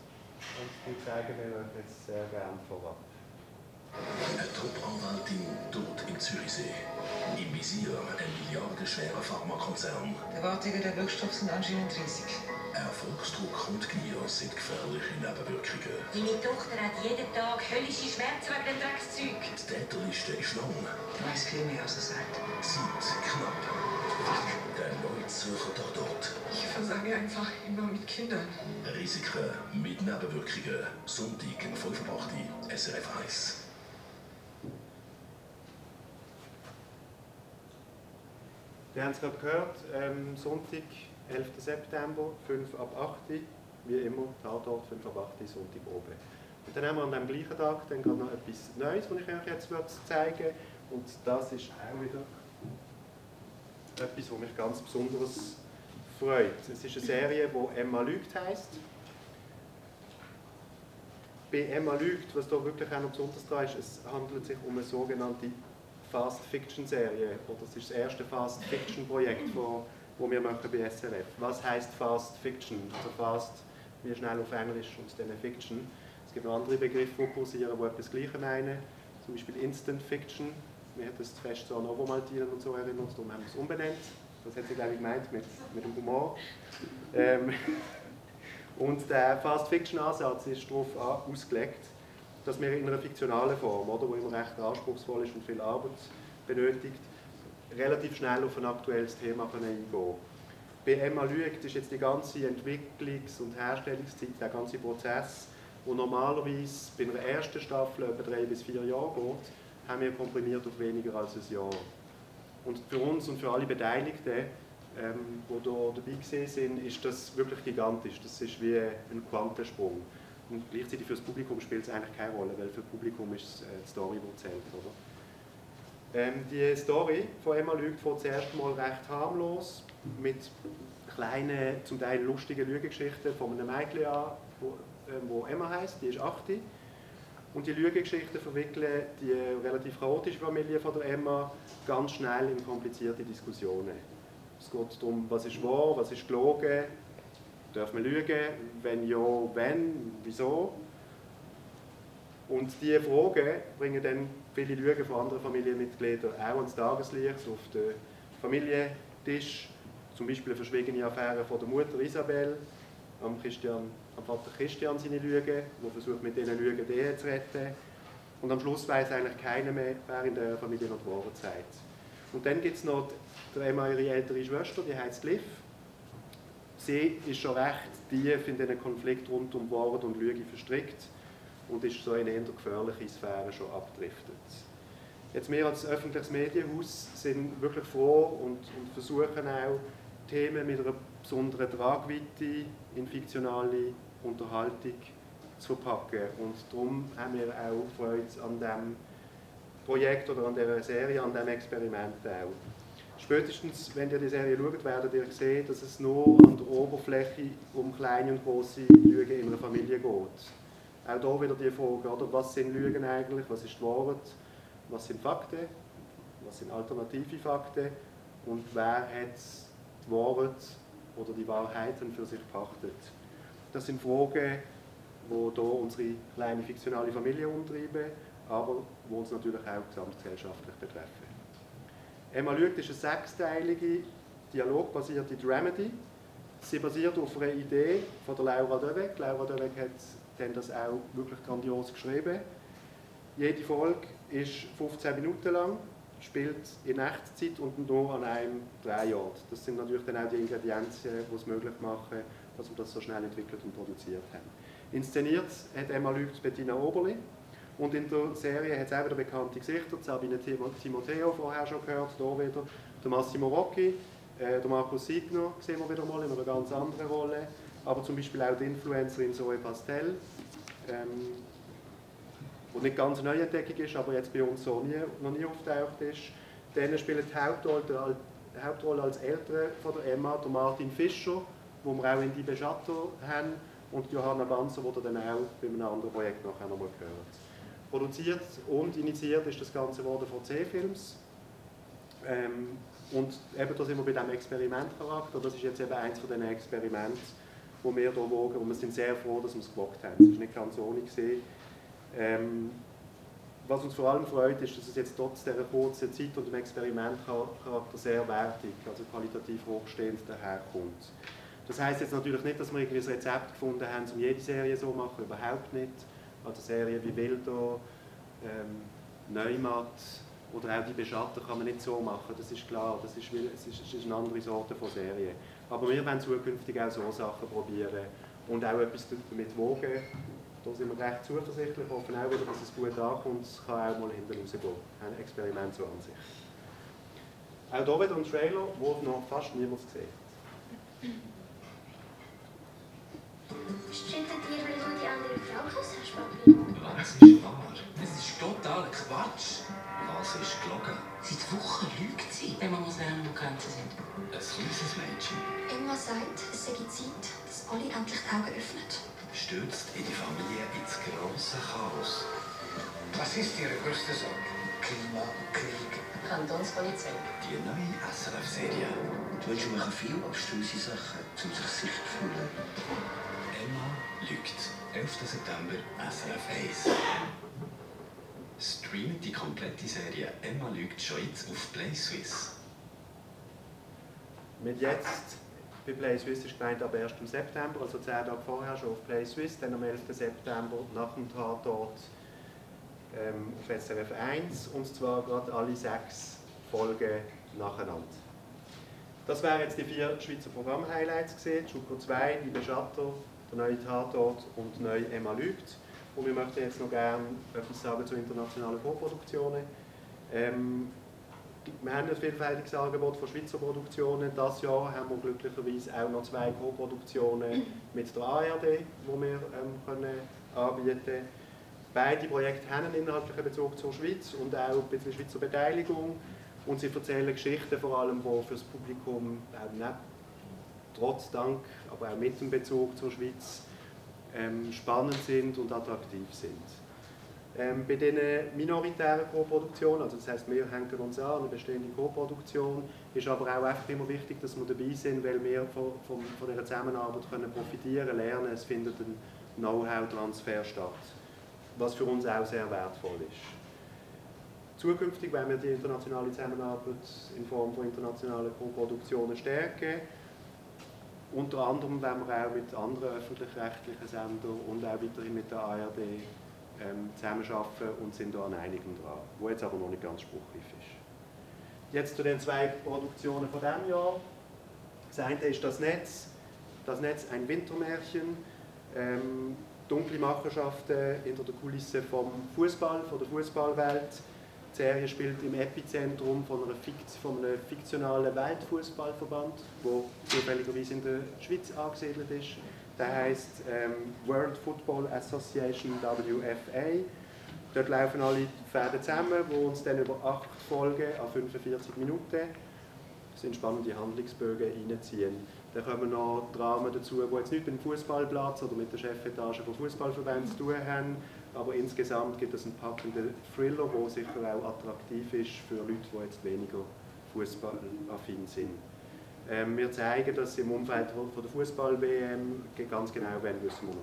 und die zeigen wir euch jetzt sehr gerne vorab. Eine Top-Anwältin tot im Zürichsee. Im Visier ein milliardenschwerer Pharmakonzern. Die Erwartungen der Wirkstoff sind anscheinend riesig. Erfolgsdruck und Gier sind gefährliche Nebenwirkungen. Deine Tochter hat jeden Tag höllische Schmerzen wegen dem Dreckszeug. Die Täterliste ist lang. Ich weiß viel mehr, als er sagt. Zeit knapp. Der neue Zürcher Tatort. Ich versage einfach immer mit Kindern. Risiken mit Nebenwirkungen. Sonntag, 5 Uhr, SRF 1. Wir haben es gerade gehört, ähm, Sonntag, 11. September, 5 ab 8 wie immer, Tatort 5 ab 8 Sonntag oben. Und dann haben wir an dem gleichen Tag dann gerade noch etwas Neues, was ich euch jetzt würde zeigen Und das ist auch wieder etwas, was mich ganz besonders freut. Es ist eine Serie, die Emma lügt heisst. Bei Emma lügt, was da wirklich auch noch besonders dran ist, es handelt sich um eine sogenannte Fast Fiction Serie. Oder es ist das erste Fast Fiction Projekt, wo, wir machen bei SRF. Was heißt Fast Fiction? Also Fast wie schnell auf Englisch und dann Fiction. Es gibt noch andere Begriffe, die kursieren, die etwas Gleiches meinen. Zum Beispiel Instant Fiction. Wir haben das fest so an Novomaltinen und so erinnert, darum haben wir es umbenannt. Das hat sie, glaube ich, gemeint mit, mit dem Humor. Ähm, und der Fast-Fiction-Ansatz ist darauf ausgelegt, dass wir in einer fiktionalen Form, oder, wo immer recht anspruchsvoll ist und viel Arbeit benötigt, relativ schnell auf ein aktuelles Thema eingehen. Bei Emma Lügt ist jetzt die ganze Entwicklungs- und Herstellungszeit, der ganze Prozess, wo normalerweise bei einer ersten Staffel etwa drei bis vier Jahre geht, haben wir komprimiert auf weniger als ein Jahr. Und für uns und für alle Beteiligten, ähm, die hier dabei gewesen sind, ist das wirklich gigantisch. Das ist wie ein Quantensprung. Und gleichzeitig für das Publikum spielt es eigentlich keine Rolle, weil für das Publikum ist es äh, die Story, die zählt. Oder? Ähm, die Story von Emma Lügt fängt zuerst mal recht harmlos mit kleinen, zum Teil lustigen Lügengeschichten von einem Mädchen an, wo, ähm, wo Emma heißt, die ist 8. Und die Lügengeschichten verwickeln die relativ chaotische Familie von der Emma ganz schnell in komplizierte Diskussionen. Es geht darum, was ist wahr, was ist gelogen, darf man lügen, wenn ja, wenn, wieso. Und diese Fragen bringen dann viele Lügen von anderen Familienmitgliedern auch ans Tageslicht, auf den Familientisch. Zum Beispiel eine verschwiegene Affäre von der Mutter Isabel, am, Christian, am Vater Christian seine Lügen, der versucht mit diesen Lügen die zu retten. Und am Schluss weiß eigentlich keiner mehr, wer in der Familie noch die Wahrheit. Und dann gibt es noch die Emma, ihre ältere Schwester, die heißt Liv. Sie ist schon recht tief in diesen Konflikt rund um Wahrheit und Lüge verstrickt und ist so in eher gefährliche Sphäre schon abgedriftet. Jetzt wir als öffentliches Medienhaus sind wirklich froh und, und versuchen auch Themen mit einer besonderen Tragweite in fiktionale Unterhaltung zu verpacken. Und darum haben wir auch Freude an diesem Projekt oder an dieser Serie, an diesem Experiment auch. Spätestens, wenn ihr die Serie schaut, werdet ihr sehen, dass es nur an der Oberfläche um kleine und große Lügen in einer Familie geht. Auch hier wieder die Frage, oder? was sind Lügen eigentlich, was ist die Wahrheit, was sind Fakten, was sind alternative Fakten und wer hat die Wahrheit oder die Wahrheiten für sich pachtet. Das sind Fragen, die hier unsere kleine fiktionale Familie umtreiben, aber die uns natürlich auch gesamtgesellschaftlich betreffen. Emma Lügt ist eine sechsteilige, dialogbasierte Dramedy. Sie basiert auf einer Idee von der Laura Döweg. Laura Döweg hat dann das auch wirklich grandios geschrieben. Jede Folge ist 15 Minuten lang, spielt in Echtzeit und nur an einem Drehort. Das sind natürlich dann auch die Ingredienzen, die es möglich machen, dass wir das so schnell entwickelt und produziert haben. Inszeniert hat Emma Lügt Bettina Oberli. Und in der Serie hat es auch wieder bekannte Gesichter, Sabine Timoteo, vorher schon gehört, hier wieder, der Massimo Rocchi, äh, der Markus Signer sehen wir wieder mal in einer ganz anderen Rolle, aber zum Beispiel auch die Influencerin Zoe Pastel, ähm, die nicht ganz eine Neuentdeckung ist, aber jetzt bei uns so nie, noch nie auftaucht ist. Dann spielt die Hauptrolle, die Hauptrolle als Ältere von der Emma, der Martin Fischer, wo wir auch in die Beschatto haben, und Johanna Banzer, die dann auch bei einem anderen Projekt nachher nochmal gehört. Produziert und initiiert ist das Ganze worden von C-Films. Ähm, und eben da sind wir bei diesem Experimentcharakter. Das ist jetzt eben eins von diesen Experimenten, wo wir hier wogen. Und wir sind sehr froh, dass wir es gewagt haben. Es war nicht ganz ohne. Ähm, was uns vor allem freut, ist, dass es jetzt trotz dieser kurzen Zeit und dem Experimentcharakter sehr wertig, also qualitativ hochstehend daherkommt. Das heißt jetzt natürlich nicht, dass wir irgendwie ein Rezept gefunden haben, um jede Serie so zu machen, überhaupt nicht. Also Serien wie Wildo, ähm, Neumatt oder auch die Beschatter kann man nicht so machen, das ist klar, das ist, es ist, eine andere Sorte von Serie. Aber wir werden zukünftig auch so Sachen probieren und auch etwas damit wogen. Da sind wir recht zuversichtlich, hoffen auch wieder, dass es gut ankommt, es kann auch mal hinten rausgehen. Ein Experiment so an sich. Auch hier wieder ein Trailer, wo noch fast niemand gesehen Streitet ihr, weil du die andere Frau hast, Papi? Was ist wahr? Es ist totaler Quatsch. Was ist gelogen? Seit Wochen lügt sie. Emma muss lernen, wo Grenzen sind. Ein kleines Mädchen Emma sagt, es sei Zeit, dass Olli endlich die Augen öffnet. stürzt in die Familie ins große Chaos. Was ist Ihre größte Sorge? Klima, Krieg. Kantonspolizei. Die neue SRF-Serie Die Menschen machen viel abstruse Sachen, um sich sicher zu fühlen. Emma lügt. 11. September, SRF 1. Streamt die komplette Serie Emma lügt schon jetzt auf PlaySwiss. Mit jetzt bei Play Swiss ist gemeint ab 1. September, also 10 Tage vorher schon auf Play Swiss, dann am 11. September nach dem Tatort ähm, auf SRF 1 und zwar gerade alle sechs Folgen nacheinander. Das wären jetzt die vier Schweizer Programm-Highlights gesehen. Schuko 2, die Beschatter, der neue Tatort und neu Emma lügt. Und wir möchten jetzt noch gerne etwas sagen zu internationalen Vorproduktionen. Ähm, wir haben ein vielfältiges Angebot von Schweizer Produktionen. Dieses Jahr haben wir glücklicherweise auch noch zwei Co-Produktionen mit der ARD, die wir ähm, können anbieten können. Beide Projekte haben einen inhaltlichen Bezug zur Schweiz und auch ein bisschen Schweizer Beteiligung. Und sie erzählen Geschichten, vor allem, die für das Publikum auch nicht, trotz Dank, aber auch mit dem Bezug zur Schweiz ähm, spannend sind und attraktiv sind. Ähm, bei diesen minoritären Co-Produktionen, also das heißt, wir hängen uns an eine bestehende Co-Produktion, ist aber auch immer wichtig, dass wir dabei sind, weil wir von, von, von dieser Zusammenarbeit können profitieren lernen. Es findet ein Know-how-Transfer statt, was für uns auch sehr wertvoll ist. Zukünftig werden wir die internationale Zusammenarbeit in Form von internationalen Co-Produktionen stärken. Unter anderem werden wir auch mit anderen öffentlich-rechtlichen Sendern und auch weiterhin mit der ARD ähm, zusammenarbeiten und sind da an einigen dran, wo jetzt aber noch nicht ganz spruchreif ist. Jetzt zu den zwei Produktionen von diesem Jahr. Das eine ist das Netz, das Netz ein Wintermärchen, ähm, dunkle Machenschaften hinter der Kulisse vom Fußball, von der Fußballwelt. Die Serie spielt im Epizentrum von, einer Fikt von einem fiktionalen Weltfußballverband, der zufälligerweise in der Schweiz angesiedelt ist. Der heißt ähm, World Football Association WFA. Dort laufen alle Pferde zusammen, die uns dann über acht Folgen an 45 Minuten sind spannende Handlungsbögen reinziehen. Dann kommen noch Dramen dazu, die jetzt nicht mit dem Fußballplatz oder mit der Chefetage von Fußballverbänden zu tun haben, aber insgesamt gibt es einen packenden Thriller, der sicher auch attraktiv ist für Leute, die jetzt weniger fußballaffin sind. Ähm, wir zeigen das im Umfeld von der Fußball-WM ganz genau, wenn wissen wir noch.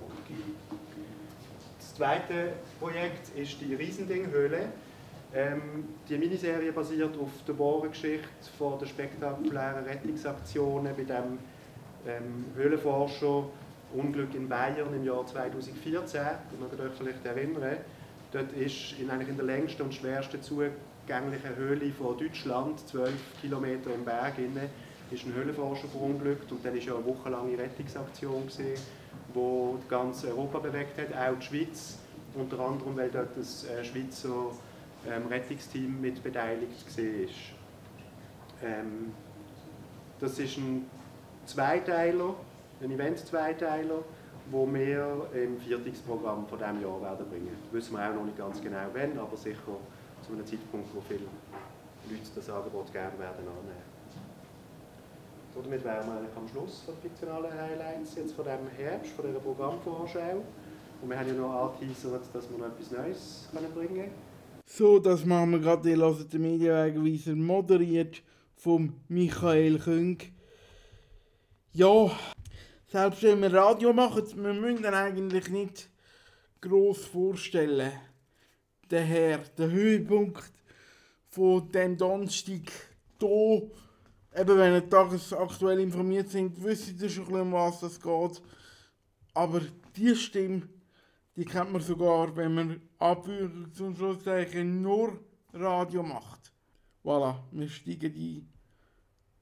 Das zweite Projekt ist die Riesending-Höhle. Ähm, die Miniserie basiert auf der wahren Geschichte von der spektakulären Rettungsaktionen bei dem ähm, Höhlenforscher Unglück in Bayern im Jahr 2014. Ihr mögt euch vielleicht erinnern. Dort ist in, eigentlich in der längsten und schwersten zugänglichen Höhle von Deutschland, 12 Kilometer im Berg, inne, ist ein Höhlenforscher verunglückt und dann war ja eine wochenlange Rettungsaktion, gewesen, die ganz Europa bewegt hat, auch die Schweiz, unter anderem, weil dort das äh, Schweizer ähm, Rettungsteam mit beteiligt war. Ähm, das ist ein Zweiteiler, ein Event-Zweiteiler, wo wir im Viertungsprogramm von diesem Jahr werden bringen. Das wissen wir auch noch nicht ganz genau wann, aber sicher zu einem Zeitpunkt, wo viele Leute das Angebot gerne werden annehmen. So, damit wären wir am Schluss von fiktionalen Highlights jetzt von diesem Herbst, von dieser Programmvorschau. Und wir haben ja noch angeteasert, dass wir noch etwas Neues können bringen können. So, das machen wir gerade, ihr hört den Medienwegweiser moderiert von Michael Küng. Ja, selbst wenn wir Radio machen, wir müssen eigentlich nicht gross vorstellen. Der Herr, der Höhepunkt von dem Donnerstag hier eben wenn ihr tagesaktuell informiert sind, wisst ihr schon ein bisschen, was es geht. Aber diese Stimme, die kennt man sogar, wenn man Abwürgen zum Schlusszeichen nur Radio macht. Voilà, wir steigen die,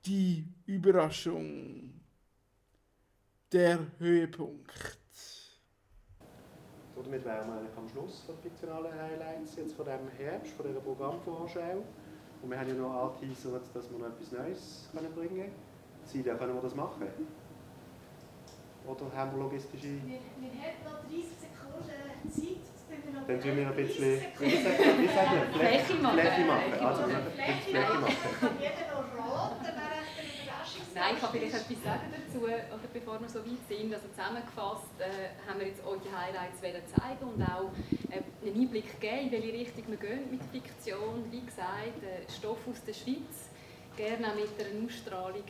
die Überraschung. Der Höhepunkt. Damit wären wir am Schluss von fiktionalen Highlights jetzt von diesem Herbst, von dieser Programmvorschau. Und wir haben ja noch angeteasert, dass wir noch etwas Neues können bringen können. Silja, können wir das machen? Oder haben wir logistische... Wir, wir haben noch 30 Sekunden Zeit. Dann tun wir ein bisschen... Fläche machen. Fläche machen. Also, Fläche Fläche machen. Jeder noch wer echt eine Überraschung Nein, ich kann vielleicht etwas sagen dazu, oder bevor wir so weit sind. Also zusammengefasst äh, haben wir jetzt euch die Highlights zeigen und auch äh, einen Einblick geben, in welche Richtung wir gehen mit Fiktion. Wie gesagt, äh, Stoff aus der Schweiz, gerne auch mit einer Ausstrahlung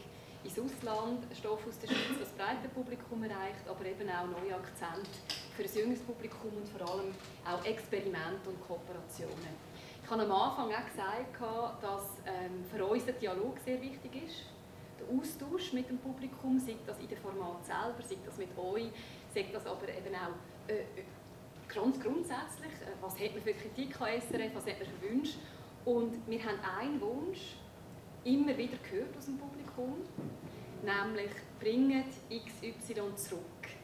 ins Ausland, Stoff aus der Schweiz, das breite Publikum erreicht, aber eben auch neue Akzente für ein junges Publikum und vor allem auch Experimente und Kooperationen. Ich habe am Anfang auch gesagt, dass ähm, für uns der Dialog sehr wichtig ist der Austausch mit dem Publikum, sei das in dem Format selber, sei das mit euch, sei das aber eben auch äh, ganz grundsätzlich, äh, was hat man für Kritik an SRF, was hat man für Wünsche. Und wir haben einen Wunsch immer wieder gehört aus dem Publikum, nämlich bringt XY zurück.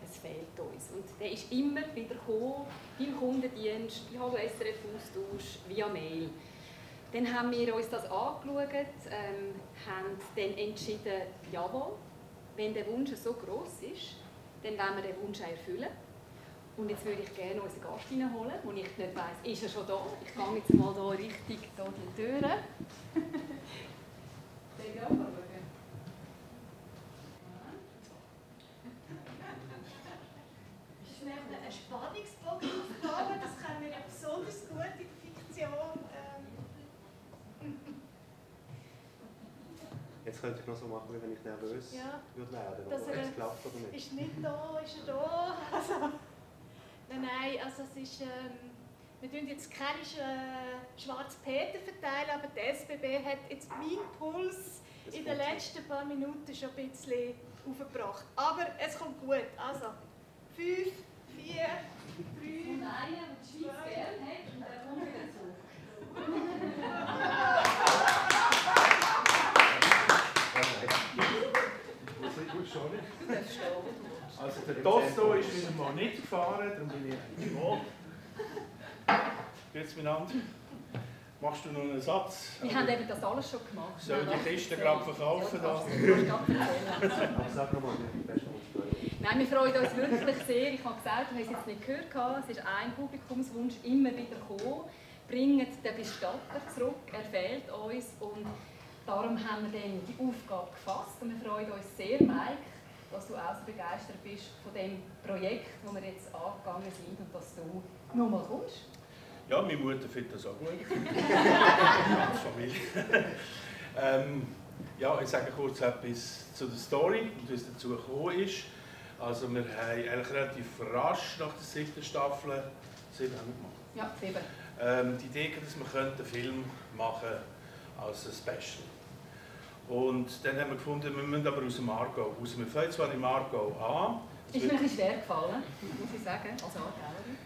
Es fehlt uns. Und der ist immer wieder gekommen, beim Kundendienst, bei Hallo SRF Austausch, via Mail. Dann haben wir uns das angeschaut, ähm, haben dann entschieden, jawohl, wenn der Wunsch so groß ist, dann wollen wir den Wunsch erfüllen. Und jetzt würde ich gerne unseren Gast reinholen, wo ich nicht weiss, ist er schon da? Ich gehe jetzt mal hier richtig da die Türen. jetzt könnte ich noch so machen, wie wenn ich nervös ja. würde werden. Dass oder es klappt oder nicht. Ist nicht da, ist er da? Also, nein, nein, also es ist. Ähm, wir tun jetzt keine äh, schwarzen Peter verteilen, aber der SBB hat jetzt meinen Puls das in den letzten paar Minuten schon ein bisschen aufgebracht. Aber es kommt gut. Also, 5, 4, 3, 2, 1. du willst. Also der Tosto ist wieder mal nicht gefahren, darum bin ich eigentlich wohl. Grüezi miteinander. Machst du noch einen Satz? Wir haben eben das alles schon gemacht. Soll Nein, die Kiste gerade verkaufen? Ja. Aber sag nochmal, wie bist Nein, wir freuen uns wirklich sehr. Ich habe gesagt, du hast es jetzt nicht gehört. gehabt. Es ist ein Publikumswunsch immer wieder gekommen. Bringt den Bestatter zurück. Er fehlt uns. Und darum haben wir dann die Aufgabe gefasst. Und wir freuen uns sehr, Mike, dass du auch so begeistert bist von dem Projekt, das wir jetzt angegangen sind und dass du nochmal kommst. Ja, meine Mutter findet das auch gut. Als Familie. ähm, ja, ich sage kurz etwas zu der Story und wie es dazu gekommen ist. Also wir haben eigentlich relativ rasch nach der siebten Staffel, sieben haben wir gemacht, Ja, sieben. ähm, die Idee dass wir einen Film machen als ein Special. Und dann haben wir gefunden, wir müssen aber aus dem Aargau raus. Wir fangen zwar im Aargau an. Ist mir ein bisschen schwer gefallen, muss ich sagen, als Aargauerin.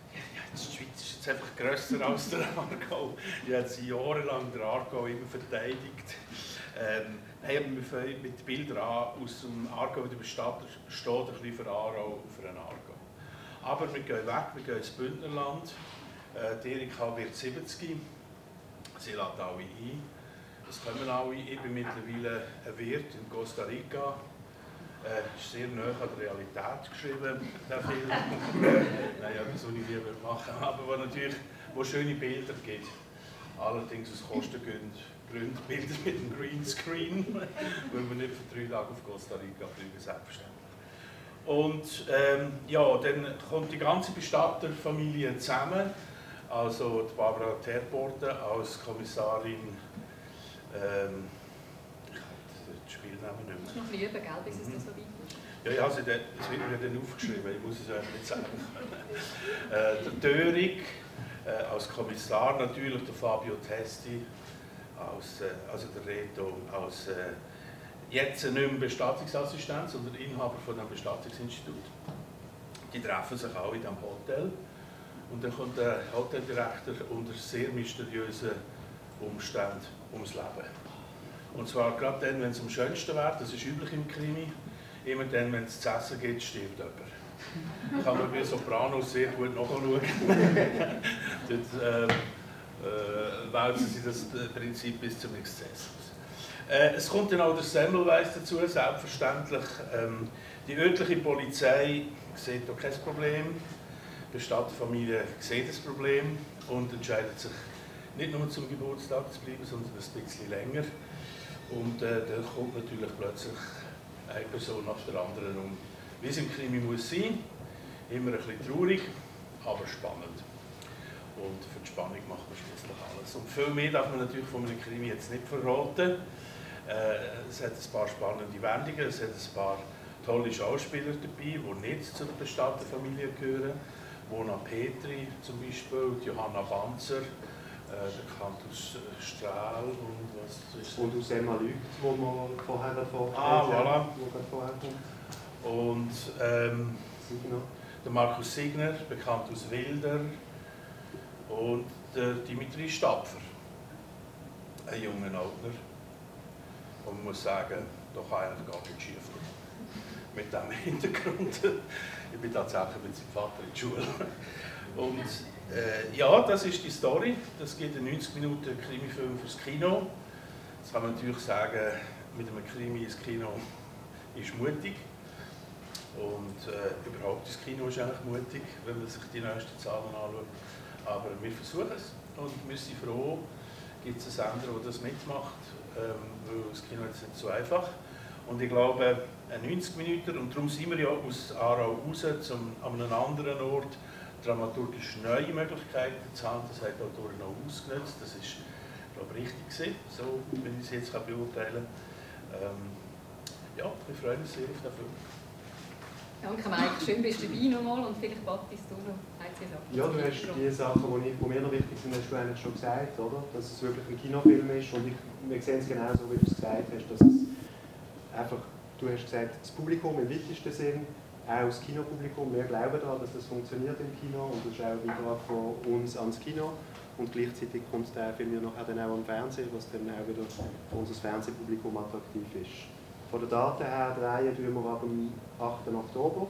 Die Schweiz ist jetzt einfach grösser als der Aargau. Ich habe sie jahrelang den Aargau immer verteidigt. Ähm, nein, aber wir fangen mit Bildern an aus dem Aargau, der Bestatter steht ein bisschen für Aarau und für einen Aargau. Aber wir gehen weg, wir gehen ins Bündnerland. Äh, die Erika wird 70. Sie lädt alle ein. Es kommen alle. Ich bin mittlerweile ein Wirt in Costa Rica. Äh, ist sehr nah an der Realität geschrieben, der Film. Nein, ja, das, was ich lieber machen aber wo natürlich wo schöne Bilder gibt. Allerdings aus Kostengründen Gründen Bilder mit dem Greenscreen, weil wir nicht für drei Tage auf Costa Rica fliegen, selbstverständlich. Und ähm, ja, dann kommt die ganze Bestatterfamilie zusammen. Also die Barbara Terborte als Kommissarin, ähm, ich habe den Spielnamen nicht mehr. ist noch üben, gell, bis es dann so weit ist. Ja, ja, also der- es wird mir dann aufgeschrieben, ich muss es euch nicht sagen. äh, der Dörig äh, als Kommissar natürlich, der Fabio Testi, als, äh, also der Reto als äh, jetzt nicht mehr Bestattungsassistent, sondern Inhaber von dem Bestattungsinstitut. Die treffen sich auch in diesem Hotel. Und dann kommt der Hoteldirektor unter sehr mysteriösen Umständen ums Leben. Und zwar gerade dann, wenn es am schönsten wird, das ist üblich im Krimi, immer dann, wenn es zu essen geht, stirbt jemand. Kann man bei Sopranos sehr gut nachschauen. Dort äh, äh, wälzen sie das Prinzip bis zum Exzess. Äh, es kommt dann auch der Semmelweis dazu, selbstverständlich. Ähm, die örtliche Polizei sieht da kein Problem. Die Stadtfamilie sieht das Problem und entscheidet sich nicht nur zum Geburtstag zu bleiben, sondern ein bisschen länger. Und äh, dann kommt natürlich plötzlich eine Person nach der anderen um. Wie es im Krimi muss sein, immer ein bisschen traurig, aber spannend. Und für die Spannung macht man schließlich alles. Und viel mehr darf man natürlich von einem Krimi jetzt nicht verraten. Äh, es hat ein paar spannende Wendungen, es hat ein paar tolle Schauspieler dabei, die nicht zu der Bestatterfamilie gehören. Mona Petri zum Beispiel, Johanna Banzer, äh, bekannt aus äh, Strahl und was ist Und aus Emma Lügt, wo wir vorher vorgestellt Ah, voilà. vorher. Und ähm, der Markus Signer, bekannt aus Wilder. Und der Dimitri Stapfer, ein junger Altner. Und man muss sagen, doch eigentlich gar nicht schief. Mit diesem Hintergrund. Ich bin tatsächlich mit seinem Vater in die Schule. Und äh, ja, das ist die Story. Das gibt einen 90 Minuten Krimifilm fürs Kino. Jetzt kann man natürlich sagen, mit einem Krimi ins Kino ist mutig. Und äh, überhaupt das Kino ist eigentlich mutig, wenn man sich die neuesten Zahlen anschaut. Aber wir versuchen es und wir sind froh, gibt es einen Sender, der das mitmacht, ähm, weil das Kino ist nicht so einfach. Und ich glaube, ein 90 Minuten, und darum sind wir ja aus Aarau raus, zum, an einem anderen Ort dramaturgisch neue Möglichkeiten zu haben. Das hat die Autorin auch ausgenutzt. Das ist, glaube ich, richtig gewesen, so, wenn ich es jetzt kann beurteilen kann. Ähm, ja, wir freuen uns sehr auf den Film. Danke, Mike. Schön bist du dabei nochmal und vielleicht Baptist, du noch ein, zwei Sachen. Ja, du hast die Sachen, die, ich, die mir noch wichtig sind, hast du eigentlich schon gesagt, oder? Dass es wirklich ein Kinofilm ist und ich, wir sehen es genauso, wie du es gesagt hast, dass es einfach, du hast gesagt, das Publikum im weitesten Sinn, auch das Kinopublikum, wir glauben daran, dass das funktioniert im Kino und das ist auch ein Beitrag von uns ans Kino und gleichzeitig kommt der Film ja nachher dann auch am Fernsehen, was dann auch wieder für unser Fernsehpublikum attraktiv ist. Von der Daten her drehen tun wir ab dem 8. Oktober.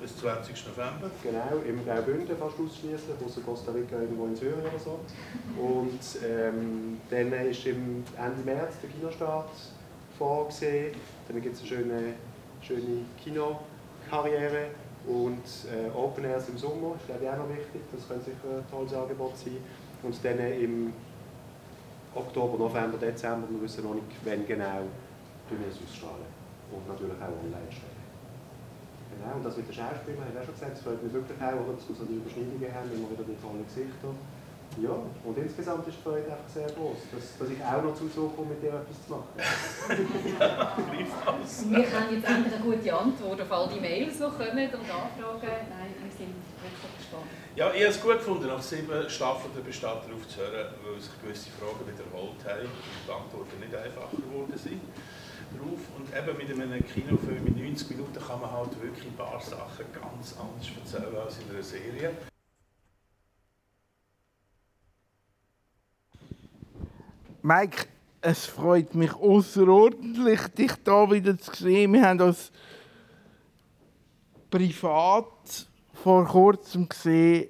Bis 20. November. Genau, im Graubünden fast ausschließlich, außer Costa Rica irgendwo in Syrien oder so. Und ähm, dann ist im Ende März der Kinostart vorgesehen. Dann gibt es eine schöne, schöne Kinokarriere und äh, Open Airs im Sommer, ist glaube auch noch wichtig, das könnte sicher ein tolles Angebot sein. Und dann im Oktober, November, Dezember, wir wissen noch nicht, wann genau, wir es ausstrahlen. Und natürlich auch online stellen. Genau, und das mit den Schauspielern, habe ich auch schon gesagt, es freut mich wirklich auch, dass wir so die Überschneidungen haben, immer wieder die tollen Gesichter. Ja, und insgesamt ist die Freude einfach sehr groß, dass, dass ich auch noch zu so komme, mit dir etwas zu machen. Wir haben jetzt endlich eine gute Antwort auf all die Mails, die kommen und Anfragen. Nein, wir sind wirklich gespannt. Ja, ich habe es gut gefunden, nach sieben Staffeln den Bestatter aufzuhören, weil sich gewisse Fragen wiederholt haben und die Antworten nicht einfacher geworden sind. Drauf. Und eben mit einem Kinofilm in 90 Minuten kann man halt wirklich ein paar Sachen ganz anders erzählen als in einer Serie. Mike, es freut mich außerordentlich, dich hier wieder zu sehen. Wir haben uns privat vor kurzem gesehen,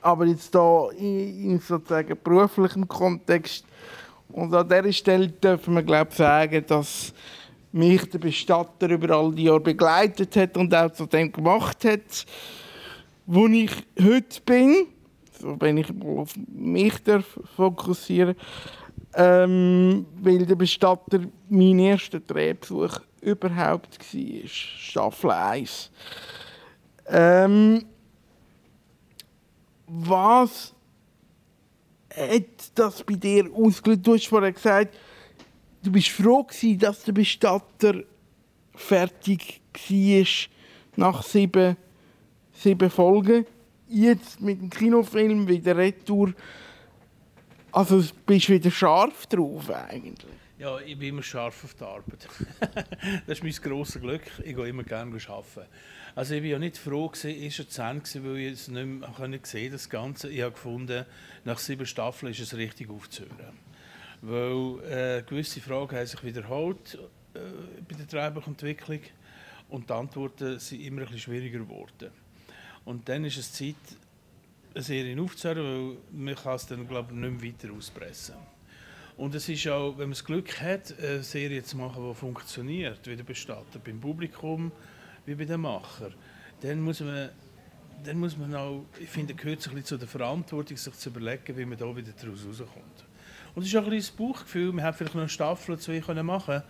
aber jetzt hier in, in sozusagen beruflichem Kontext. Und an dieser Stelle dürfen wir glaube ich, sagen, dass mich der Bestatter über all die Jahre begleitet hat und auch zu dem gemacht hat, wo ich heute bin wenn ich auf mich fokussieren ähm, weil der Bestatter mein erster Drehbesuch überhaupt war, Staffel 1. Ähm, was hat das bei dir ausgelöst? Du hast vorher gesagt, du bist froh gewesen, dass der Bestatter fertig war nach sieben, sieben Folgen jetzt mit dem Kinofilm wieder retour. Also bist du wieder scharf drauf eigentlich? Ja, ich bin immer scharf auf die Arbeit. das ist mein grosses Glück. Ich gehe immer gerne arbeiten. Also ich war ja nicht froh, gewesen, ist er zu Ende, weil ich es nicht mehr sehen das Ganze. Ich habe gefunden, nach sieben Staffeln ist es richtig aufzuhören. Weil äh, gewisse Fragen haben sich wiederholt äh, bei der Drehbuchentwicklung und die Antworten sind immer ein bisschen schwieriger geworden. Und dann ist es Zeit, eine Serie aufzuhören, weil man kann es dann glaube ich, nicht mehr weiter auspressen Und es ist auch, wenn man das Glück hat, eine Serie zu machen, die funktioniert, wie der Bestatter, beim Publikum, wie bei den Macher, dann muss man, dann muss man auch, ich finde, gehört sich ein bisschen zu der Verantwortung, sich zu überlegen, wie man da wieder daraus rauskommt. Und es ist auch ein bisschen das Bauchgefühl, man hätte vielleicht noch eine Staffel oder zwei machen können,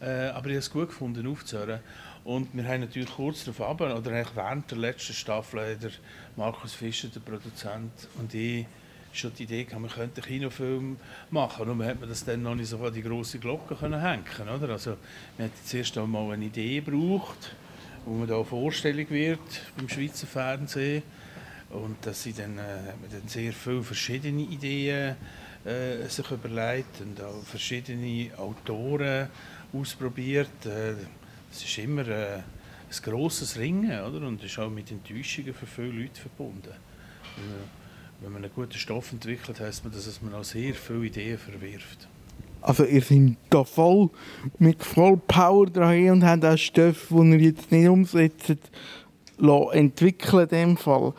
äh, aber ich habe es gut gefunden, aufzuhören. Und wir haben natürlich kurz darauf oder eigentlich während der letzten Staffel, der Markus Fischer, der Produzent, und ich schon die Idee gehabt, wir könnten einen Kinofilm machen. Und hat man das dann noch nicht so an die grosse Glocke können hängen oder? Also, wir hatten zuerst einmal eine Idee gebraucht, wo man da eine Vorstellung wird beim Schweizer Fernsehen. und dass sie dann, äh, dann sehr viele verschiedene Ideen äh, sich überlegt und auch verschiedene Autoren ausprobiert. Äh, es ist immer äh, ein grosses Ringen oder? und ist auch mit Enttäuschungen für viele Leute verbunden. Wenn man einen guten Stoff entwickelt, heißt man, dass man auch sehr viele Ideen verwirft. Also ihr seid da voll mit voll Power dran und habt auch Stoff, die ihr jetzt nicht umsetzt, entwickeln in dem Fall.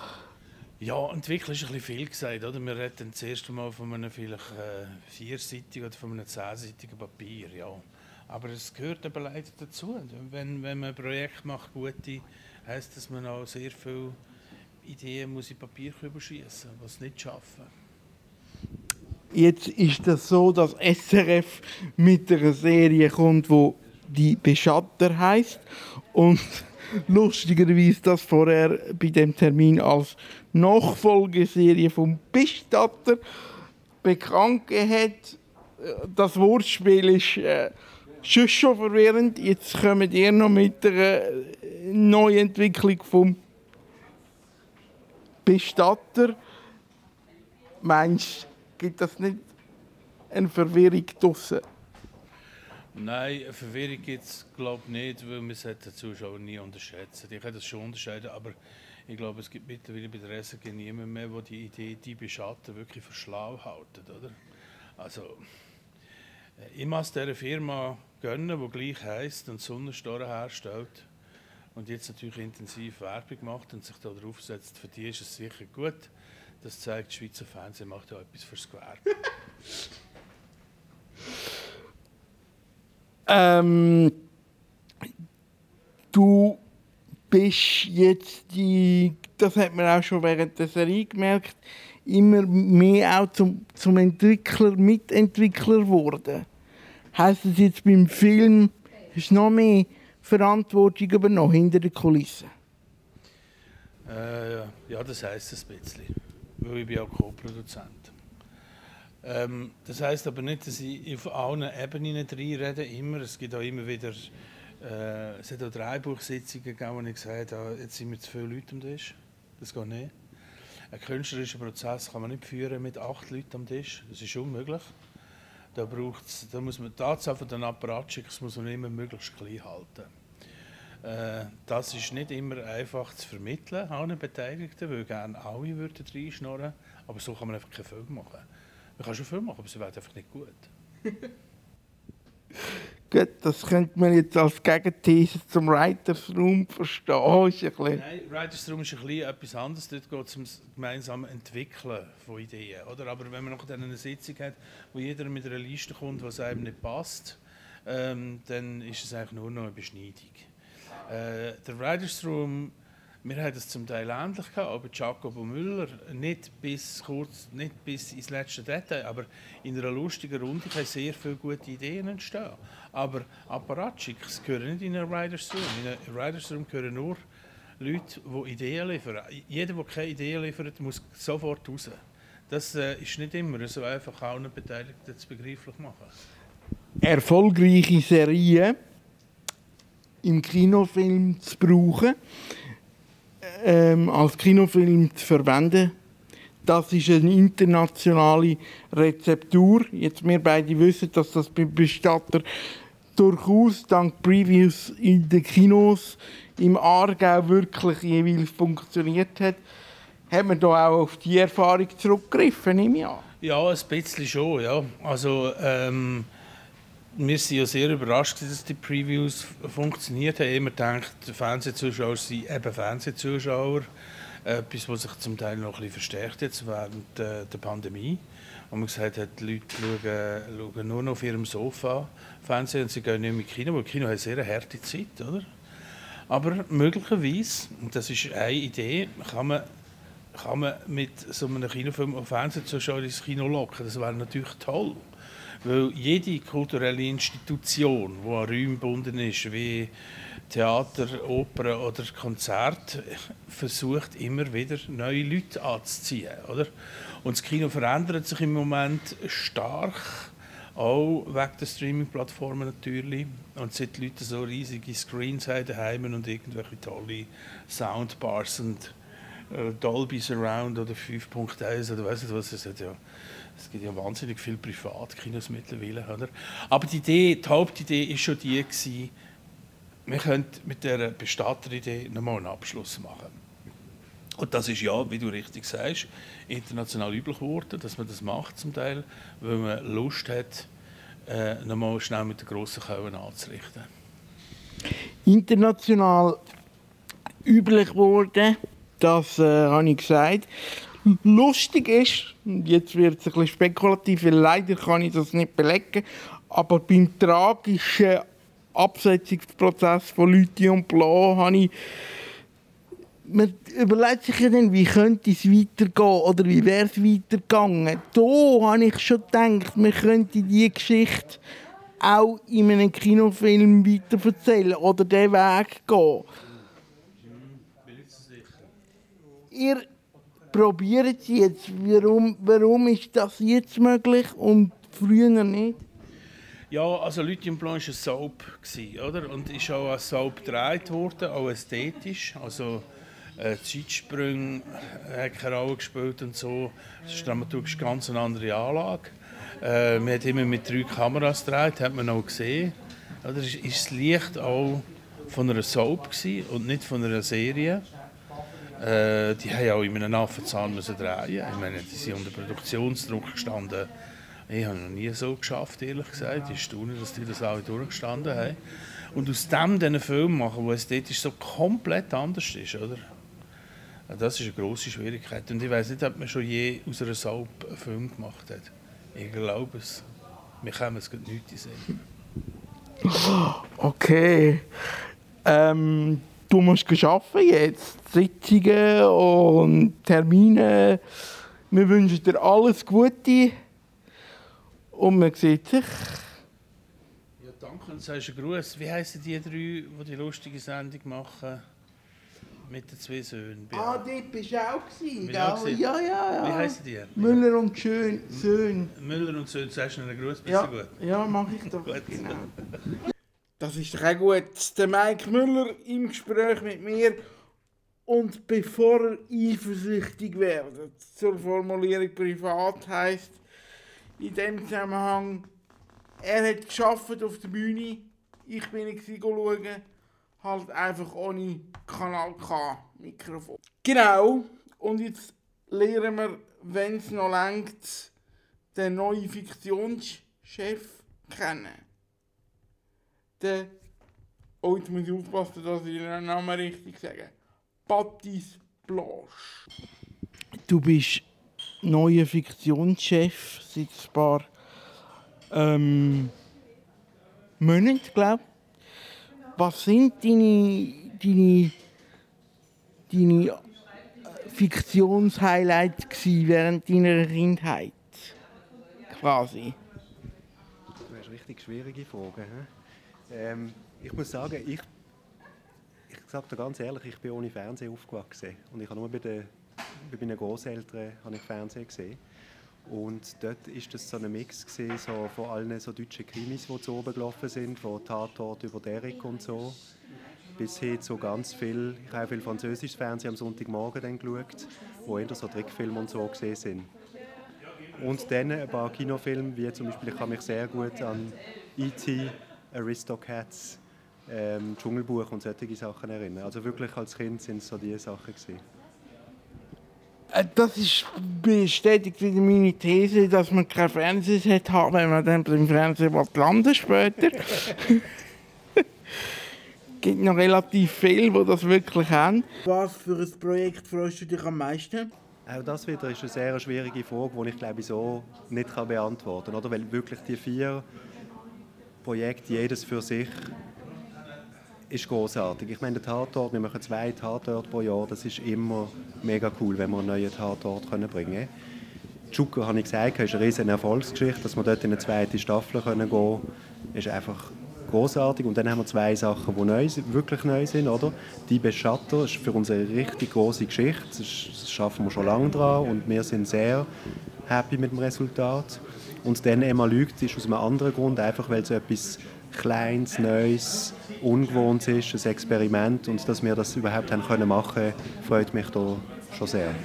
Ja, entwickeln ist ein bisschen viel gesagt. Oder? Wir reden das erste Mal von einem vielleicht äh, vierseitigen oder von einem zehnseitigen Papier. Ja. Aber es gehört eben leider dazu. Wenn, wenn man ein Projekt macht, gute, heisst das, dass man auch sehr viele Ideen muss in Papier überschießen muss, was nicht schaffen. Jetzt ist das so, dass SRF mit einer Serie kommt, wo die Beschatter heißt und lustigerweise das vorher bei dem Termin als Nachfolgeserie vom Bestatter bekannt hat. Das Wortspiel ist äh, schon, schon verwirrend. Jetzt kommen ihr noch mit der Neuentwicklung vom Bestatter. Meinst du, gibt das nicht eine Verwirrung draussen? Nein, eine Verwirrung gibt es glaube ich nicht, weil man den Zuschauer nie unterschätzen. Ich kann das schon unterscheiden, aber ich glaube, es gibt mittlerweile bei der SRG niemand mehr, der die Idee, die Beschatten wirklich für schlau halten, oder? Also, äh, ich muss dieser Firma gönnen, die gleich heisst und Sonnenstoren herstellt und jetzt natürlich intensiv Werbung macht und sich darauf setzt. Für die ist es sicher gut. Das zeigt, das Schweizer Fernsehen macht ja etwas fürs Gewerbe. Ähm, du bist jetzt die, das hat man auch schon während der Serie gemerkt, immer mehr auch zum, zum Entwickler, Mitentwickler geworden. Heißt das jetzt beim Film, ist noch mehr Verantwortung übernommen hinter den Kulissen? Äh, ja, das heisst ein bisschen, weil ich bin auch Co-Produzent. Ähm, das heißt aber nicht, dass ich auf allen Ebenen reinrede, immer. Es gibt auch immer wieder, äh, es hat auch Drei-Buchsitzungen gegeben, wo ich gesagt habe, jetzt sind wir zu viele Leute am Tisch. Das geht nicht. Ein künstlerischer Prozess kann man nicht führen mit acht Leuten am Tisch. Das ist unmöglich. Da, da muss man die Anzahl den Apparatschicks muss man immer möglichst klein halten. Äh, das ist nicht immer einfach zu vermitteln allen Beteiligten, weil gerne alle würden reinschnorren, aber so kann man einfach keinen Film machen. Man kann schon Filme machen, aber sie werden einfach nicht gut. Gut, das könnte man jetzt als Gegenthese zum Writers Room verstehen. Nein, Writers Room ist ein bisschen etwas anderes. Dort geht es um das gemeinsame Entwickeln von Ideen. Oder? Aber wenn man noch eine Sitzung hat, wo jeder mit einer Liste kommt, was einem nicht passt, ähm, dann ist es eigentlich nur noch eine Beschneidung. Äh, der Writers Room wir haben es zum Teil ähnlich aber Jacobo Müller, nicht bis, kurz, nicht bis ins letzte Detail, aber in einer lustigen Runde können sehr viele gute Ideen entstehen. Aber Apparatschicks gehören nicht in einen Riders Room. In einen Riders Room gehören nur Leute, die Ideen liefern. Jeder, der keine Ideen liefert, muss sofort raus. Das äh, ist nicht immer so einfach, allen Beteiligten zu begreiflich machen. Erfolgreiche Serien im Kinofilm zu brauchen ähm, als Kinofilm zu verwenden. Das ist eine internationale Rezeptur. Jetzt wir beide wissen, dass das beim Bestatter durchaus dank Previews in den Kinos im Aargau wirklich jeweils funktioniert hat. Haben wir da auch auf die Erfahrung zurückgegriffen im Jahr? Ja, ein bisschen schon. Ja. Also, ähm wir sind ja sehr überrascht, dass die Previews funktioniert haben. Immer gedacht, Fernsehzuschauer sind eben Fernsehzuschauer. Etwas, was sich zum Teil noch bisschen verstärkt jetzt während äh, der Pandemie. Und man gesagt hat, die Leute schauen, schauen nur noch auf ihrem Sofa Fernsehen und sie gehen nicht mehr ins Kino, weil Kino hat eine sehr harte Zeit, oder? Aber möglicherweise, und das ist eine Idee, kann man, kann man mit so einem Kinofilm auf Fernsehzuschauer ins Kino locken. Das wäre natürlich toll. Weil jede kulturelle Institution, die an Räume gebunden ist, wie Theater, Oper oder Konzert, versucht immer wieder neue Leute anzuziehen. Oder? Und das Kino verändert sich im Moment stark, auch wegen der Streaming-Plattformen natürlich. Und seit die Leute so riesige Screens haben und irgendwelche tolle Soundbars und äh, Dolby Surround oder 5.1 oder weiss nicht was. Es, hat ja, es gibt ja wahnsinnig viele Privatkinos mittlerweile. Oder? Aber die, Idee, die Hauptidee war schon die, gewesen, wir können mit dieser Bestatteridee nochmal einen Abschluss machen. Und das ist ja, wie du richtig sagst, international üblich geworden, dass man das macht zum Teil, weil man Lust hat, äh, nochmal schnell mit den grossen Kauen anzurichten. International üblich geworden, das äh, habe ich gesagt. Lustig ist, jetzt wird es ein bisschen spekulativ, weil leider kann ich das nicht belegen, aber beim tragischen Absetzungsprozess von Lithium Blau habe ich man überlegt sich ja dann, wie könnte es weitergehen oder wie wäre es weitergegangen. Da habe ich schon gedacht, man könnte diese Geschichte auch in einem Kinofilm weiterverzählen oder diesen Weg gehen. Ihr probiert es jetzt. Warum, warum ist das jetzt möglich und früher nicht? Ja, also Lithium Blanc war ein Soap, oder? Und ist auch als Soap gedreht worden, auch ästhetisch. Also äh, Zeitsprünge hat keine Rolle gespielt und so. Es ist dramaturgisch ganz eine andere Anlage. Äh, man hat immer mit drei Kameras gedreht, hat man auch gesehen. Oder ist, ist das Licht auch von einer Soap und nicht von einer Serie. Äh, die haben auch in einem Affenzahn müssen drehen. Ich meine, die sind unter Produktionsdruck gestanden ich habe noch nie so geschafft, ehrlich gesagt. Ich staune, dass die das alle durchgestanden haben. Und aus dem diesen Film machen, der ästhetisch so komplett anders ist, oder? Das ist eine grosse Schwierigkeit. Und ich weiß nicht, ob man schon je aus einer Soap einen Film gemacht hat. Ich glaube es. Wir kommen es nicht Sinn. Okay. Ähm, du musst arbeiten jetzt. Sitzungen und Termine. Wir wünschen dir alles Gute. Und man sieht sich. Ja, danke und sagst einen Gruß. Wie heißen die drei, die die lustige Sendung machen? Mit den zwei Söhnen. Ah, dort bist du auch gewesen, Ja, ja, ja, ja. Wie heißen die? Müller und Schön, Söhn. Müller und Söhn, sagst du einen Gruß? Bist ja, du gut? Ja, mache ich doch. genau. Das ist doch auch gut. Der Mike Müller im Gespräch mit mir. Und bevor er eifersüchtig wird, zur Formulierung privat heißt, in dem Zusammenhang, er hat geschafft auf der Bühne, ich bin nicht schauen, halt einfach ohne Kanal K Mikrofon. Genau, und jetzt lernen wir, wenn es noch längt, den neuen Fiktionschef kennen. Der, oh jetzt muss ich aufpassen, dass ich den Namen richtig sage, Patis Blanche. Du bist neuer Fiktionschef seit ein paar ähm, Monaten, glaube ich. Was sind deine, deine, deine äh, Fiktionshighlights während deiner Kindheit? Quasi. Das ist eine richtig schwierige Frage. Ähm, ich muss sagen, ich, ich sage dir ganz ehrlich, ich bin ohne Fernsehen aufgewachsen. Und ich habe nur bei den bei meinen Großeltern habe ich Fernsehen gesehen. Und dort war das so ein Mix gewesen, so von allen so deutschen Krimis, die zu oben gelaufen sind, von Tatort über Derek und so, bis hin zu ganz viel, ich habe viel französisches Fernsehen am Sonntagmorgen dann geschaut, wo eher so Trickfilme und so gesehen sind. Und dann ein paar Kinofilme, wie zum Beispiel, ich kann mich sehr gut an E.T., Aristocats, ähm, Dschungelbuch und solche Sachen erinnern. Also wirklich als Kind sind es so diese Sachen gewesen. Äh, das ist bestätigt wieder meine These, dass man kein Fernsehen hat, wenn man dann im Fernsehen landen später. Es gibt noch relativ viele, die das wirklich haben. Was für ein Projekt freust du dich am meisten? Auch das wieder ist eine sehr schwierige Frage, die ich glaube ich so nicht beantworten kann. Oder? Weil wirklich die vier Projekte, jedes für sich, ist großartig. Ich meine, der Tatort, wir machen zwei Tatorte pro Jahr, das ist immer mega cool, wenn wir einen neuen Tatort bringen können. Chuka, habe ich gesagt, ist eine riesige Erfolgsgeschichte, dass wir dort in eine zweite Staffel können gehen können, ist einfach großartig. Und dann haben wir zwei Sachen, die neu, wirklich neu sind, oder? Die Beschatter ist für uns eine richtig große Geschichte, das schaffen wir schon lange dran und wir sind sehr happy mit dem Resultat. Und dann Emma lügt ist aus einem anderen Grund, einfach weil es etwas Kleines, Neues, Ungewohntes ist, ein Experiment und dass wir das überhaupt haben können machen, freut mich da schon sehr.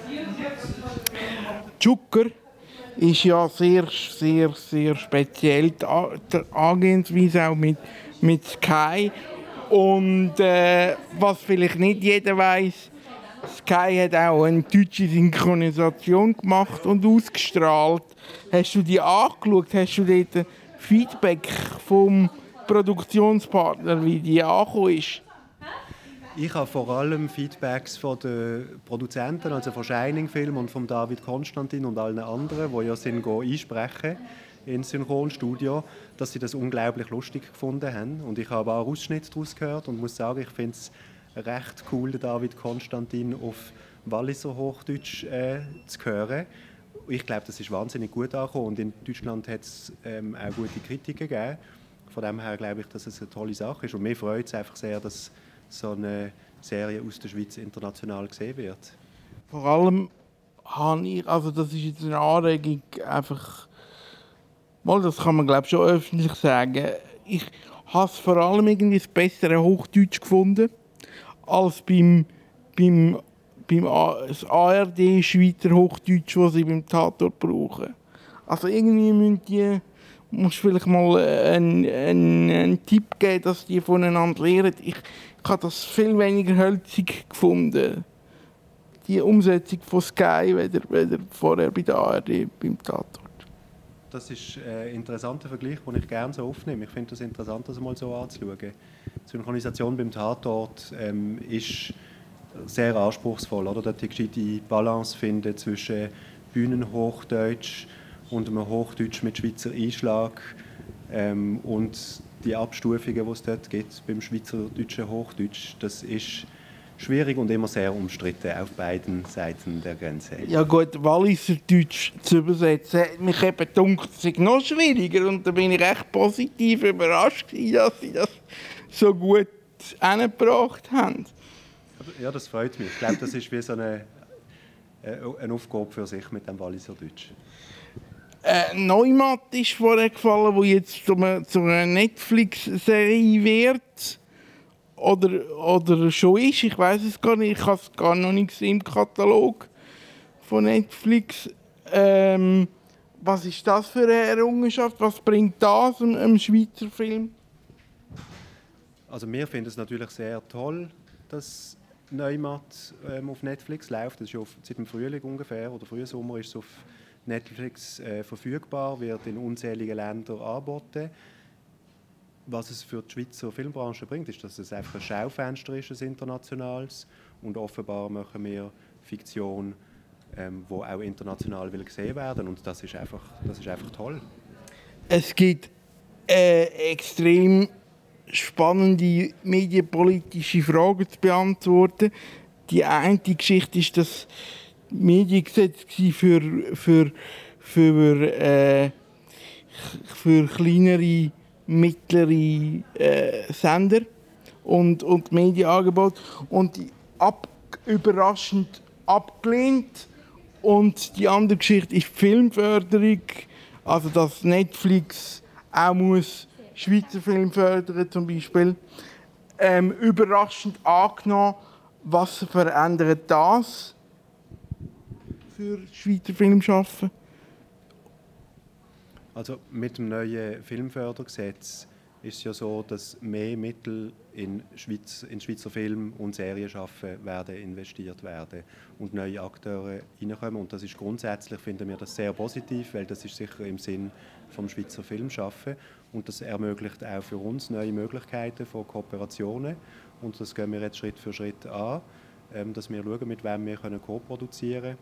Zucker ist ja sehr, sehr, sehr speziell. Die Angehensweise auch mit, mit Sky. Und äh, was vielleicht nicht jeder weiß, Sky hat auch eine deutsche Synchronisation gemacht und ausgestrahlt. Hast du die angeschaut? Hast du dort Feedback vom Produktionspartner, wie die angekommen ist? Ich habe vor allem Feedbacks von den Produzenten, also von Shining Film und von David Konstantin und allen anderen, die ja sind einsprechen ins Synchronstudio, dass sie das unglaublich lustig gefunden haben. Und ich habe auch Ausschnitte daraus gehört und muss sagen, ich finde es recht cool, David Konstantin auf Walliser Hochdeutsch äh, zu hören. Ich glaube, das ist wahnsinnig gut angekommen und in Deutschland hat es ähm, auch gute Kritiken gegeben. Von dem her glaube ich, dass es eine tolle Sache ist und mir freut es einfach sehr, dass so eine Serie aus der Schweiz international gesehen wird. Vor allem habe ich, also das ist jetzt eine Anregung, einfach, mal, das kann man glaube ich schon öffentlich sagen. Ich habe es vor allem irgendwie das bessere Hochdeutsch gefunden, als beim, beim, beim ARD Schweizer Hochdeutsch, das sie beim Tatort brauchen. Also irgendwie müssen die, musst vielleicht mal einen, einen, einen Tipp geben, dass die voneinander lernen. Ich, ich habe das viel weniger hölzig gefunden die Umsetzung von Sky, weder, weder vorher bei der ARD beim Tatort. Das ist ein interessanter Vergleich, den ich gerne so aufnehme. Ich finde das interessant, das mal so anzuschauen. Die Synchronisation beim Tatort ähm, ist sehr anspruchsvoll. Oder? Dort die gescheite Balance finden zwischen Bühnenhochdeutsch und einem Hochdeutsch mit Schweizer Einschlag ähm, und die Abstufungen, die es dort gibt beim schweizerdeutschen Hochdeutsch, das ist schwierig und immer sehr umstritten auf beiden Seiten der Grenze. Ja gut, Walliser Deutsch zu übersetzen, hat mich eben sei noch schwieriger. Und da bin ich recht positiv überrascht, dass sie das so gut hingebracht haben. Ja, das freut mich. Ich glaube, das ist wie so eine, äh, eine Aufgabe für sich mit dem Walliser Deutsch. Äh, Neumatt ist vorher gefallen, wo jetzt zu einer, zu einer Netflix-Serie wird. Oder, oder schon ist, ich weiß es gar nicht. Ich habe es gar noch nicht gesehen im Katalog von Netflix. Ähm, was ist das für eine Errungenschaft? Was bringt das einem Schweizer Film? Also wir finden es natürlich sehr toll, dass Neumatt ähm, auf Netflix läuft. Das ist auf, seit dem Frühling ungefähr oder Frühsommer ist es auf Netflix äh, verfügbar, wird in unzähligen Ländern angeboten. Was es für die Schweizer Filmbranche bringt, ist, dass es einfach ein Schaufenster ist, ein internationales. Und offenbar machen wir Fiktion, ähm, auch international will gesehen werden. Und das ist einfach, das ist einfach toll. Es gibt äh, extrem spannende medienpolitische Fragen zu beantworten. Die eine Geschichte ist das Mediengesetz für, für, für, äh, für kleinere, mittlere äh, Sender und, und Medienangebote. Und ab, überraschend abgelehnt. Und die andere Geschichte ist die Filmförderung. Also dass Netflix auch muss Schweizer Film fördern zum Beispiel. Ähm, überraschend angenommen, was verändert das für Schweizer Filmschaffen? Also mit dem neuen Filmfördergesetz ist es ja so, dass mehr Mittel in, Schweiz, in Schweizer Film und Serienschaffen werden investiert werden und neue Akteure reinkommen. Und das ist grundsätzlich, finden wir das sehr positiv, weil das ist sicher im Sinn vom Schweizer Filmschaffen und das ermöglicht auch für uns neue Möglichkeiten von Kooperationen und das gehen wir jetzt Schritt für Schritt an, ähm, dass wir schauen, mit wem wir können co-produzieren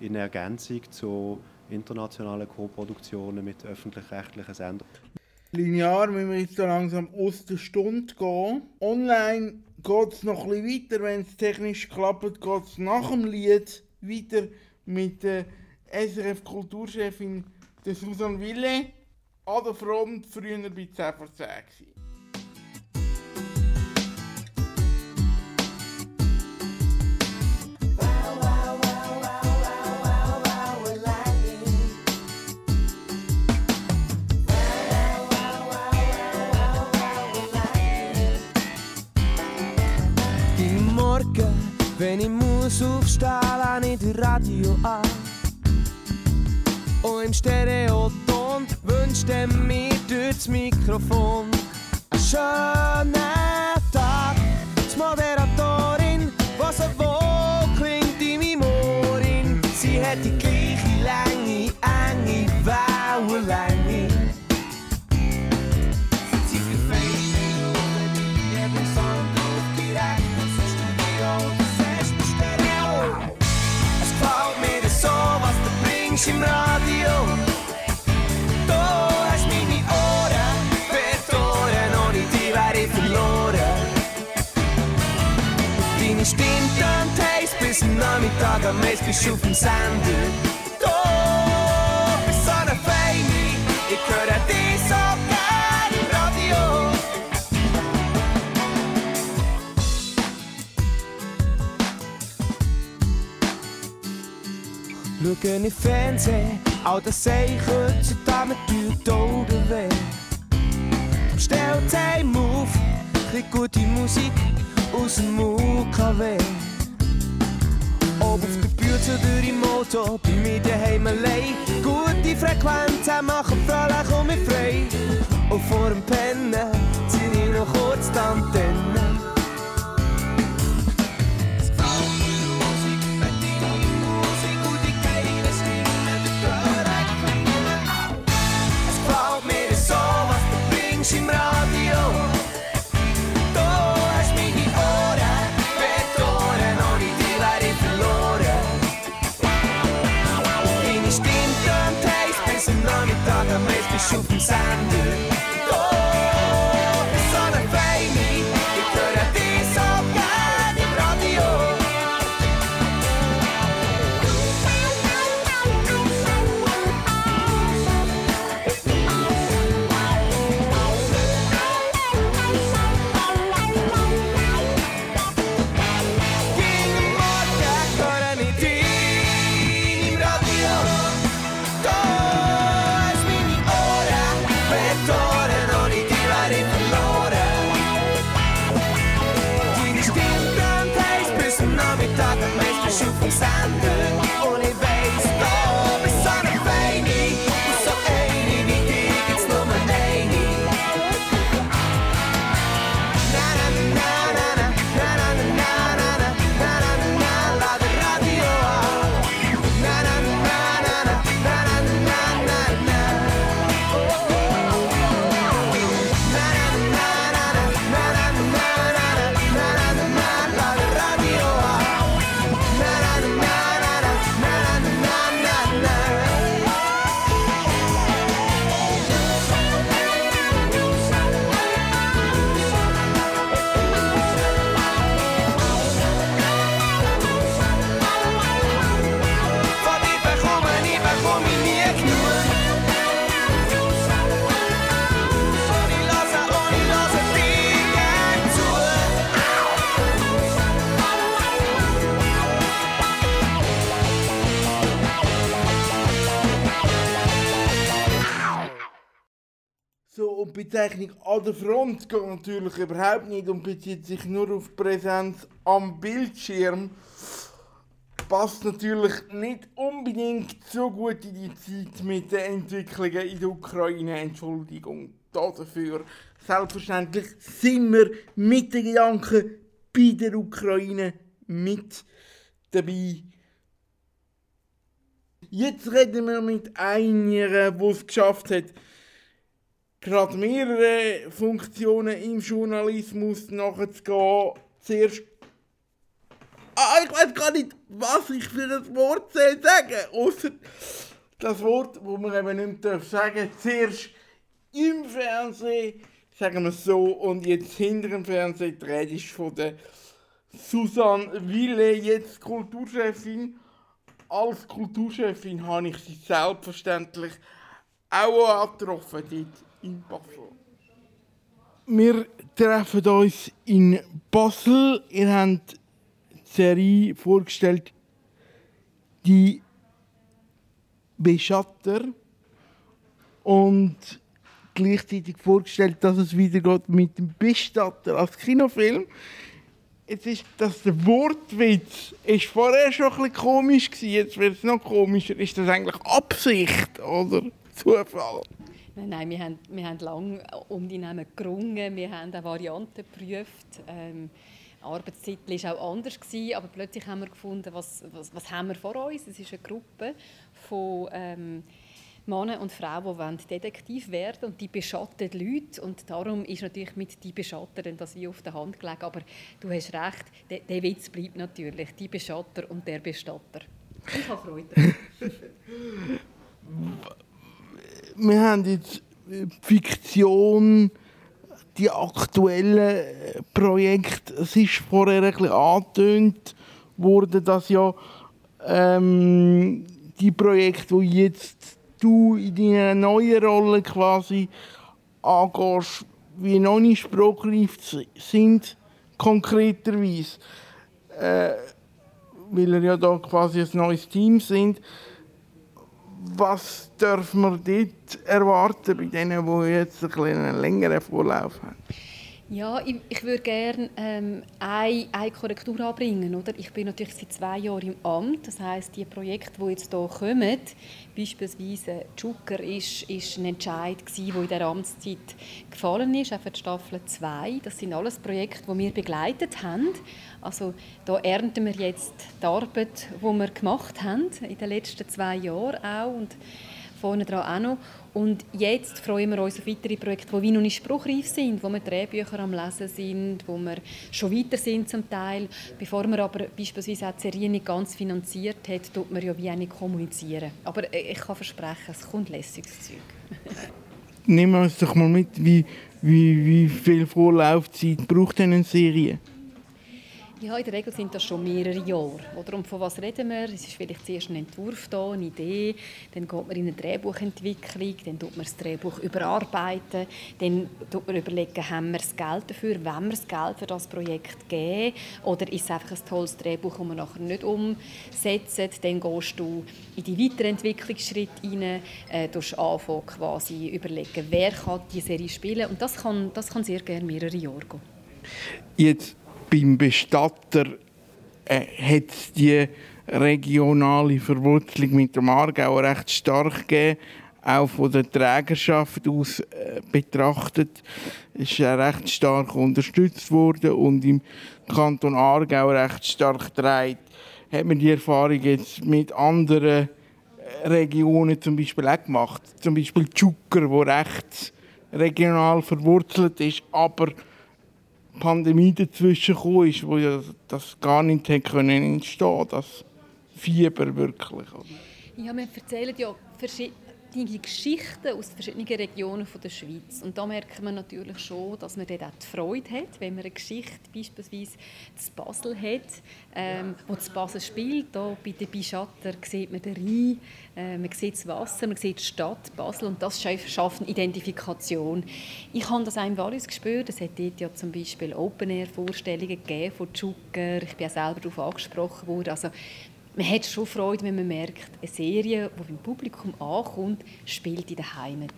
in Ergänzung zu internationalen Co-Produktionen mit öffentlich-rechtlichen Sendern. Linear müssen wir jetzt so langsam aus der Stunde gehen. Online geht es noch bisschen weiter, wenn es technisch klappt, geht es nach dem Lied weiter mit der SRF-Kulturchefin Susan Wille an der früher bei 10 vor 10 gewesen. Wenn ich muss aufstehen, lerne wieder Radio an. Und im Stereoton Mensch, der mir durch das Mikrofon. meest geschoeven zande. Toch is zo'n fijne, ik hoor dat is op de radio. Looking in Fernsehen, all das Seichen zu damit tut Augen weh. Bestellt heim auf, krieg gute Musik aus dem UKW. Im Auto, bei mir daheim allein. Gute Frequenzen machen fröhlich und mich frei. Und vor dem Pennen zieh ich noch kurz die Antenne. Bezeichnung an der Front geht natürlich überhaupt nicht und bezieht sich nur auf Präsenz am Bildschirm. Passt natürlich nicht unbedingt so gut in die Zeit mit den Entwicklungen in der Ukraine. Entschuldigung dafür. Selbstverständlich sind wir mit den Gedanken bei der Ukraine mit dabei. Jetzt reden wir mit einer, die es geschafft hat, gerade mehrere Funktionen im Journalismus nachzugehen. Zuerst. Ah, ich weiß gar nicht, was ich für das Wort soll sagen Außer das Wort, wo man eben nicht mehr sagen darf. Zuerst im Fernsehen, sagen wir es so, und jetzt hinter dem Fernsehen die Rede ist von der Susanne Wille, jetzt Kulturchefin. Als Kulturchefin habe ich sie selbstverständlich auch angetroffen dort in Basel. Wir treffen uns in Basel. Ihr habt die Serie vorgestellt, die Beschatter. Und gleichzeitig vorgestellt, dass es weitergeht mit dem Bestatter als Kinofilm. Jetzt ist das der Wortwitz ist vorher schon ein bisschen komisch gewesen, jetzt wird es noch komischer. Ist das eigentlich Absicht oder Zufall? Nein, nein, wir haben, wir haben lange um die Namen gerungen, wir haben auch Varianten geprüft. Ähm, Arbeitszeit war auch anders, gewesen, aber plötzlich haben wir gefunden, was, was, was haben wir vor uns? Es ist eine Gruppe von ähm, Männer und Frauen, die Detektiv werden und die beschatten Leute. Und darum ist natürlich mit «die Beschatter» das wie auf der Hand gelegen. Aber du hast recht, der, der Witz bleibt natürlich. «Die Beschatter» und «der Bestatter». Ich habe Freude. Wir haben jetzt Fiktion, die aktuellen Projekte. Es ist vorher ein bisschen angetönt worden, dass ja ähm, die Projekte, die jetzt du in deiner neuen Rolle quasi angehst, wie noch nicht spruchreif sind, konkreterweise. Äh, weil wir ja da quasi ein neues Team sind. Was dürfen wir dort erwarten bei denen, die jetzt einen längeren Vorlauf haben? Ja, ich, ich würde gerne ähm, eine, eine Korrektur anbringen. Oder? Ich bin natürlich seit zwei Jahren im Amt. Das heißt, die Projekte, die jetzt hier kommen, beispielsweise Zucker, ist, ist ein Entscheid, der in der Amtszeit gefallen ist, auch für die Staffel 2. Das sind alles Projekte, die wir begleitet haben. Also da ernten wir jetzt die Arbeit, die wir gemacht haben in den letzten zwei Jahren auch und vorne dran auch noch. Und jetzt freuen wir uns auf weitere Projekte, die wie noch nicht spruchreif sind, wo wir Drehbücher am Lesen sind, wo wir schon weiter sind zum Teil. Bevor man aber beispielsweise auch die Serie nicht ganz finanziert hat, tut man ja wie auch nicht kommunizieren. Aber ich kann versprechen, es kommt lässiges Zeug. Nehmen wir uns doch mal mit, wie, wie, wie viel Vorlaufzeit braucht eine Serie? Ja, in der Regel sind das schon mehrere Jahre. Oder? Und von was reden wir? Es ist vielleicht zuerst ein Entwurf da, eine Idee, dann geht man in eine Drehbuchentwicklung, dann tut man das Drehbuch überarbeiten, dann tut man überlegen, haben wir das Geld dafür, wollen wir das Geld für das Projekt geben oder ist es einfach ein tolles Drehbuch, das wir nachher nicht umsetzen. Dann gehst du in die Weiterentwicklungsschritte rein, äh, anfangen quasi überlegen, wer kann die Serie spielen und das kann, das kann sehr gerne mehrere Jahre gehen. Jetzt beim Bestatter äh, hat es die regionale Verwurzelung mit dem Aargau recht stark gegeben, auch von der Trägerschaft aus äh, betrachtet. ist er recht stark unterstützt worden und im Kanton Aargau recht stark getragen. Hat man die Erfahrung jetzt mit anderen äh, Regionen zum Beispiel auch gemacht? Zum Beispiel Zucker, wo recht regional verwurzelt ist, aber Pandemie dazwischen kam, ist, wo ja das gar nicht hätte können entstehen, das Fieber wirklich. Ja, wir erzählen ja verschiedene Geschichten aus verschiedenen Regionen der Schweiz. Und da merkt man natürlich schon, dass man dort auch die Freude hat, wenn man eine Geschichte beispielsweise zu Basel hat, ähm, wo zu Basel spielt. Hier bei den Bischatter sieht man den Rhein, äh, man sieht das Wasser, man sieht die Stadt Basel und das schafft eine Identifikation. Ich habe das auch im Wallis gespürt. Es hat dort ja zum Beispiel Open-Air-Vorstellungen gegeben von Zucker. Ich bin auch selber darauf angesprochen worden. Also man hat schon Freude, wenn man merkt, eine Serie, die beim Publikum ankommt, spielt in der Heimat.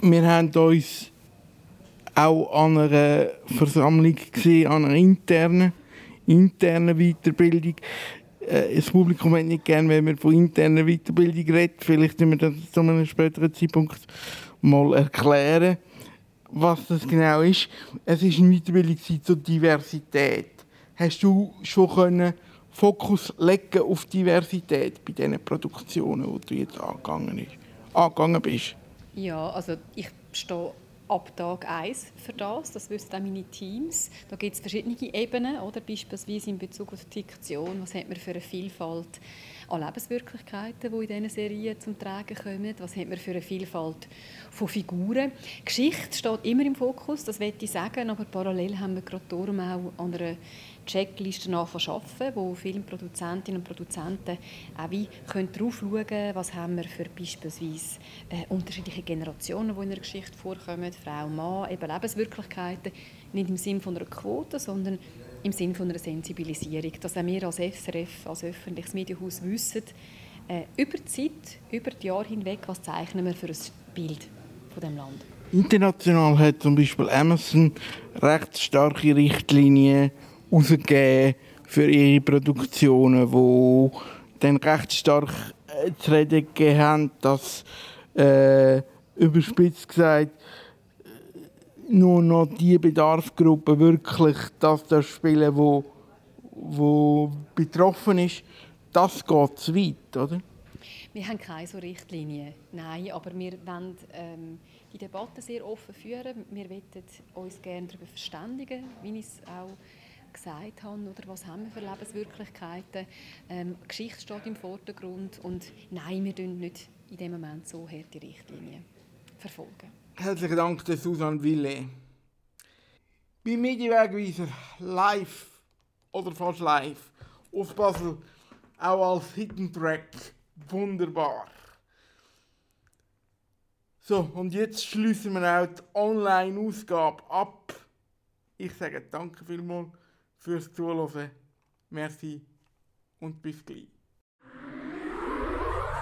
Wir haben uns auch an einer Versammlung gesehen, an einer internen, internen Weiterbildung. Äh, das Publikum hat nicht gerne, wenn wir von interner Weiterbildung reden. Vielleicht müssen wir das zu einem späteren Zeitpunkt mal erklären, was das genau ist. Es ist eine Weiterbildung zur Diversität hast du schon können Fokus legen auf Diversität bei diesen Produktionen, die du jetzt angegangen, angegangen bist? Ja, also ich stehe ab Tag 1 für das. Das wissen auch meine Teams. Da gibt es verschiedene Ebenen, oder? beispielsweise in Bezug auf die Fiktion. Was hat man für eine Vielfalt an Lebenswirklichkeiten, die in diesen Serien zum Tragen kommen? Was hat man für eine Vielfalt von Figuren? Geschichte steht immer im Fokus, das möchte ich sagen, aber parallel haben wir gerade darum auch an einer Checklisten arbeiten, wo Filmproduzentinnen und Produzenten auch wie können drauf schauen was haben wir für beispielsweise äh, unterschiedliche Generationen, die in der Geschichte vorkommen, Frau, Mann, eben Lebenswirklichkeiten, nicht im Sinne einer Quote, sondern im Sinne von einer Sensibilisierung, dass auch wir als SRF, als öffentliches Medienhaus wissen, äh, über die Zeit, über die Jahre hinweg, was zeichnen wir für ein Bild von dem Land. International hat zum Beispiel Amazon recht starke Richtlinien herausgegeben für ihre Produktionen, wo dann recht stark äh, zu reden haben, dass äh, überspitzt gesagt nur noch die Bedarfsgruppe wirklich das, spielen, wo, wo betroffen ist. Das geht zu weit, oder? Wir haben keine so Richtlinien, nein, aber wir wollen ähm, die Debatte sehr offen führen. Wir wollen uns gerne darüber verständigen, wie ich es auch gesagt habe, oder was haben wir für Lebenswirklichkeiten. Ähm, Geschichte steht im Vordergrund und nein, wir tun nicht in dem Moment so harte Richtlinien verfolgen. Herzlichen Dank, Susanne Wille. Beim Medienwegweiser live oder fast live auf Basel auch als Hidden Track wunderbar. So, und jetzt schließen wir auch die Online-Ausgabe ab. Ich sage danke vielmals fürs Zuhören. Merci und bis gleich.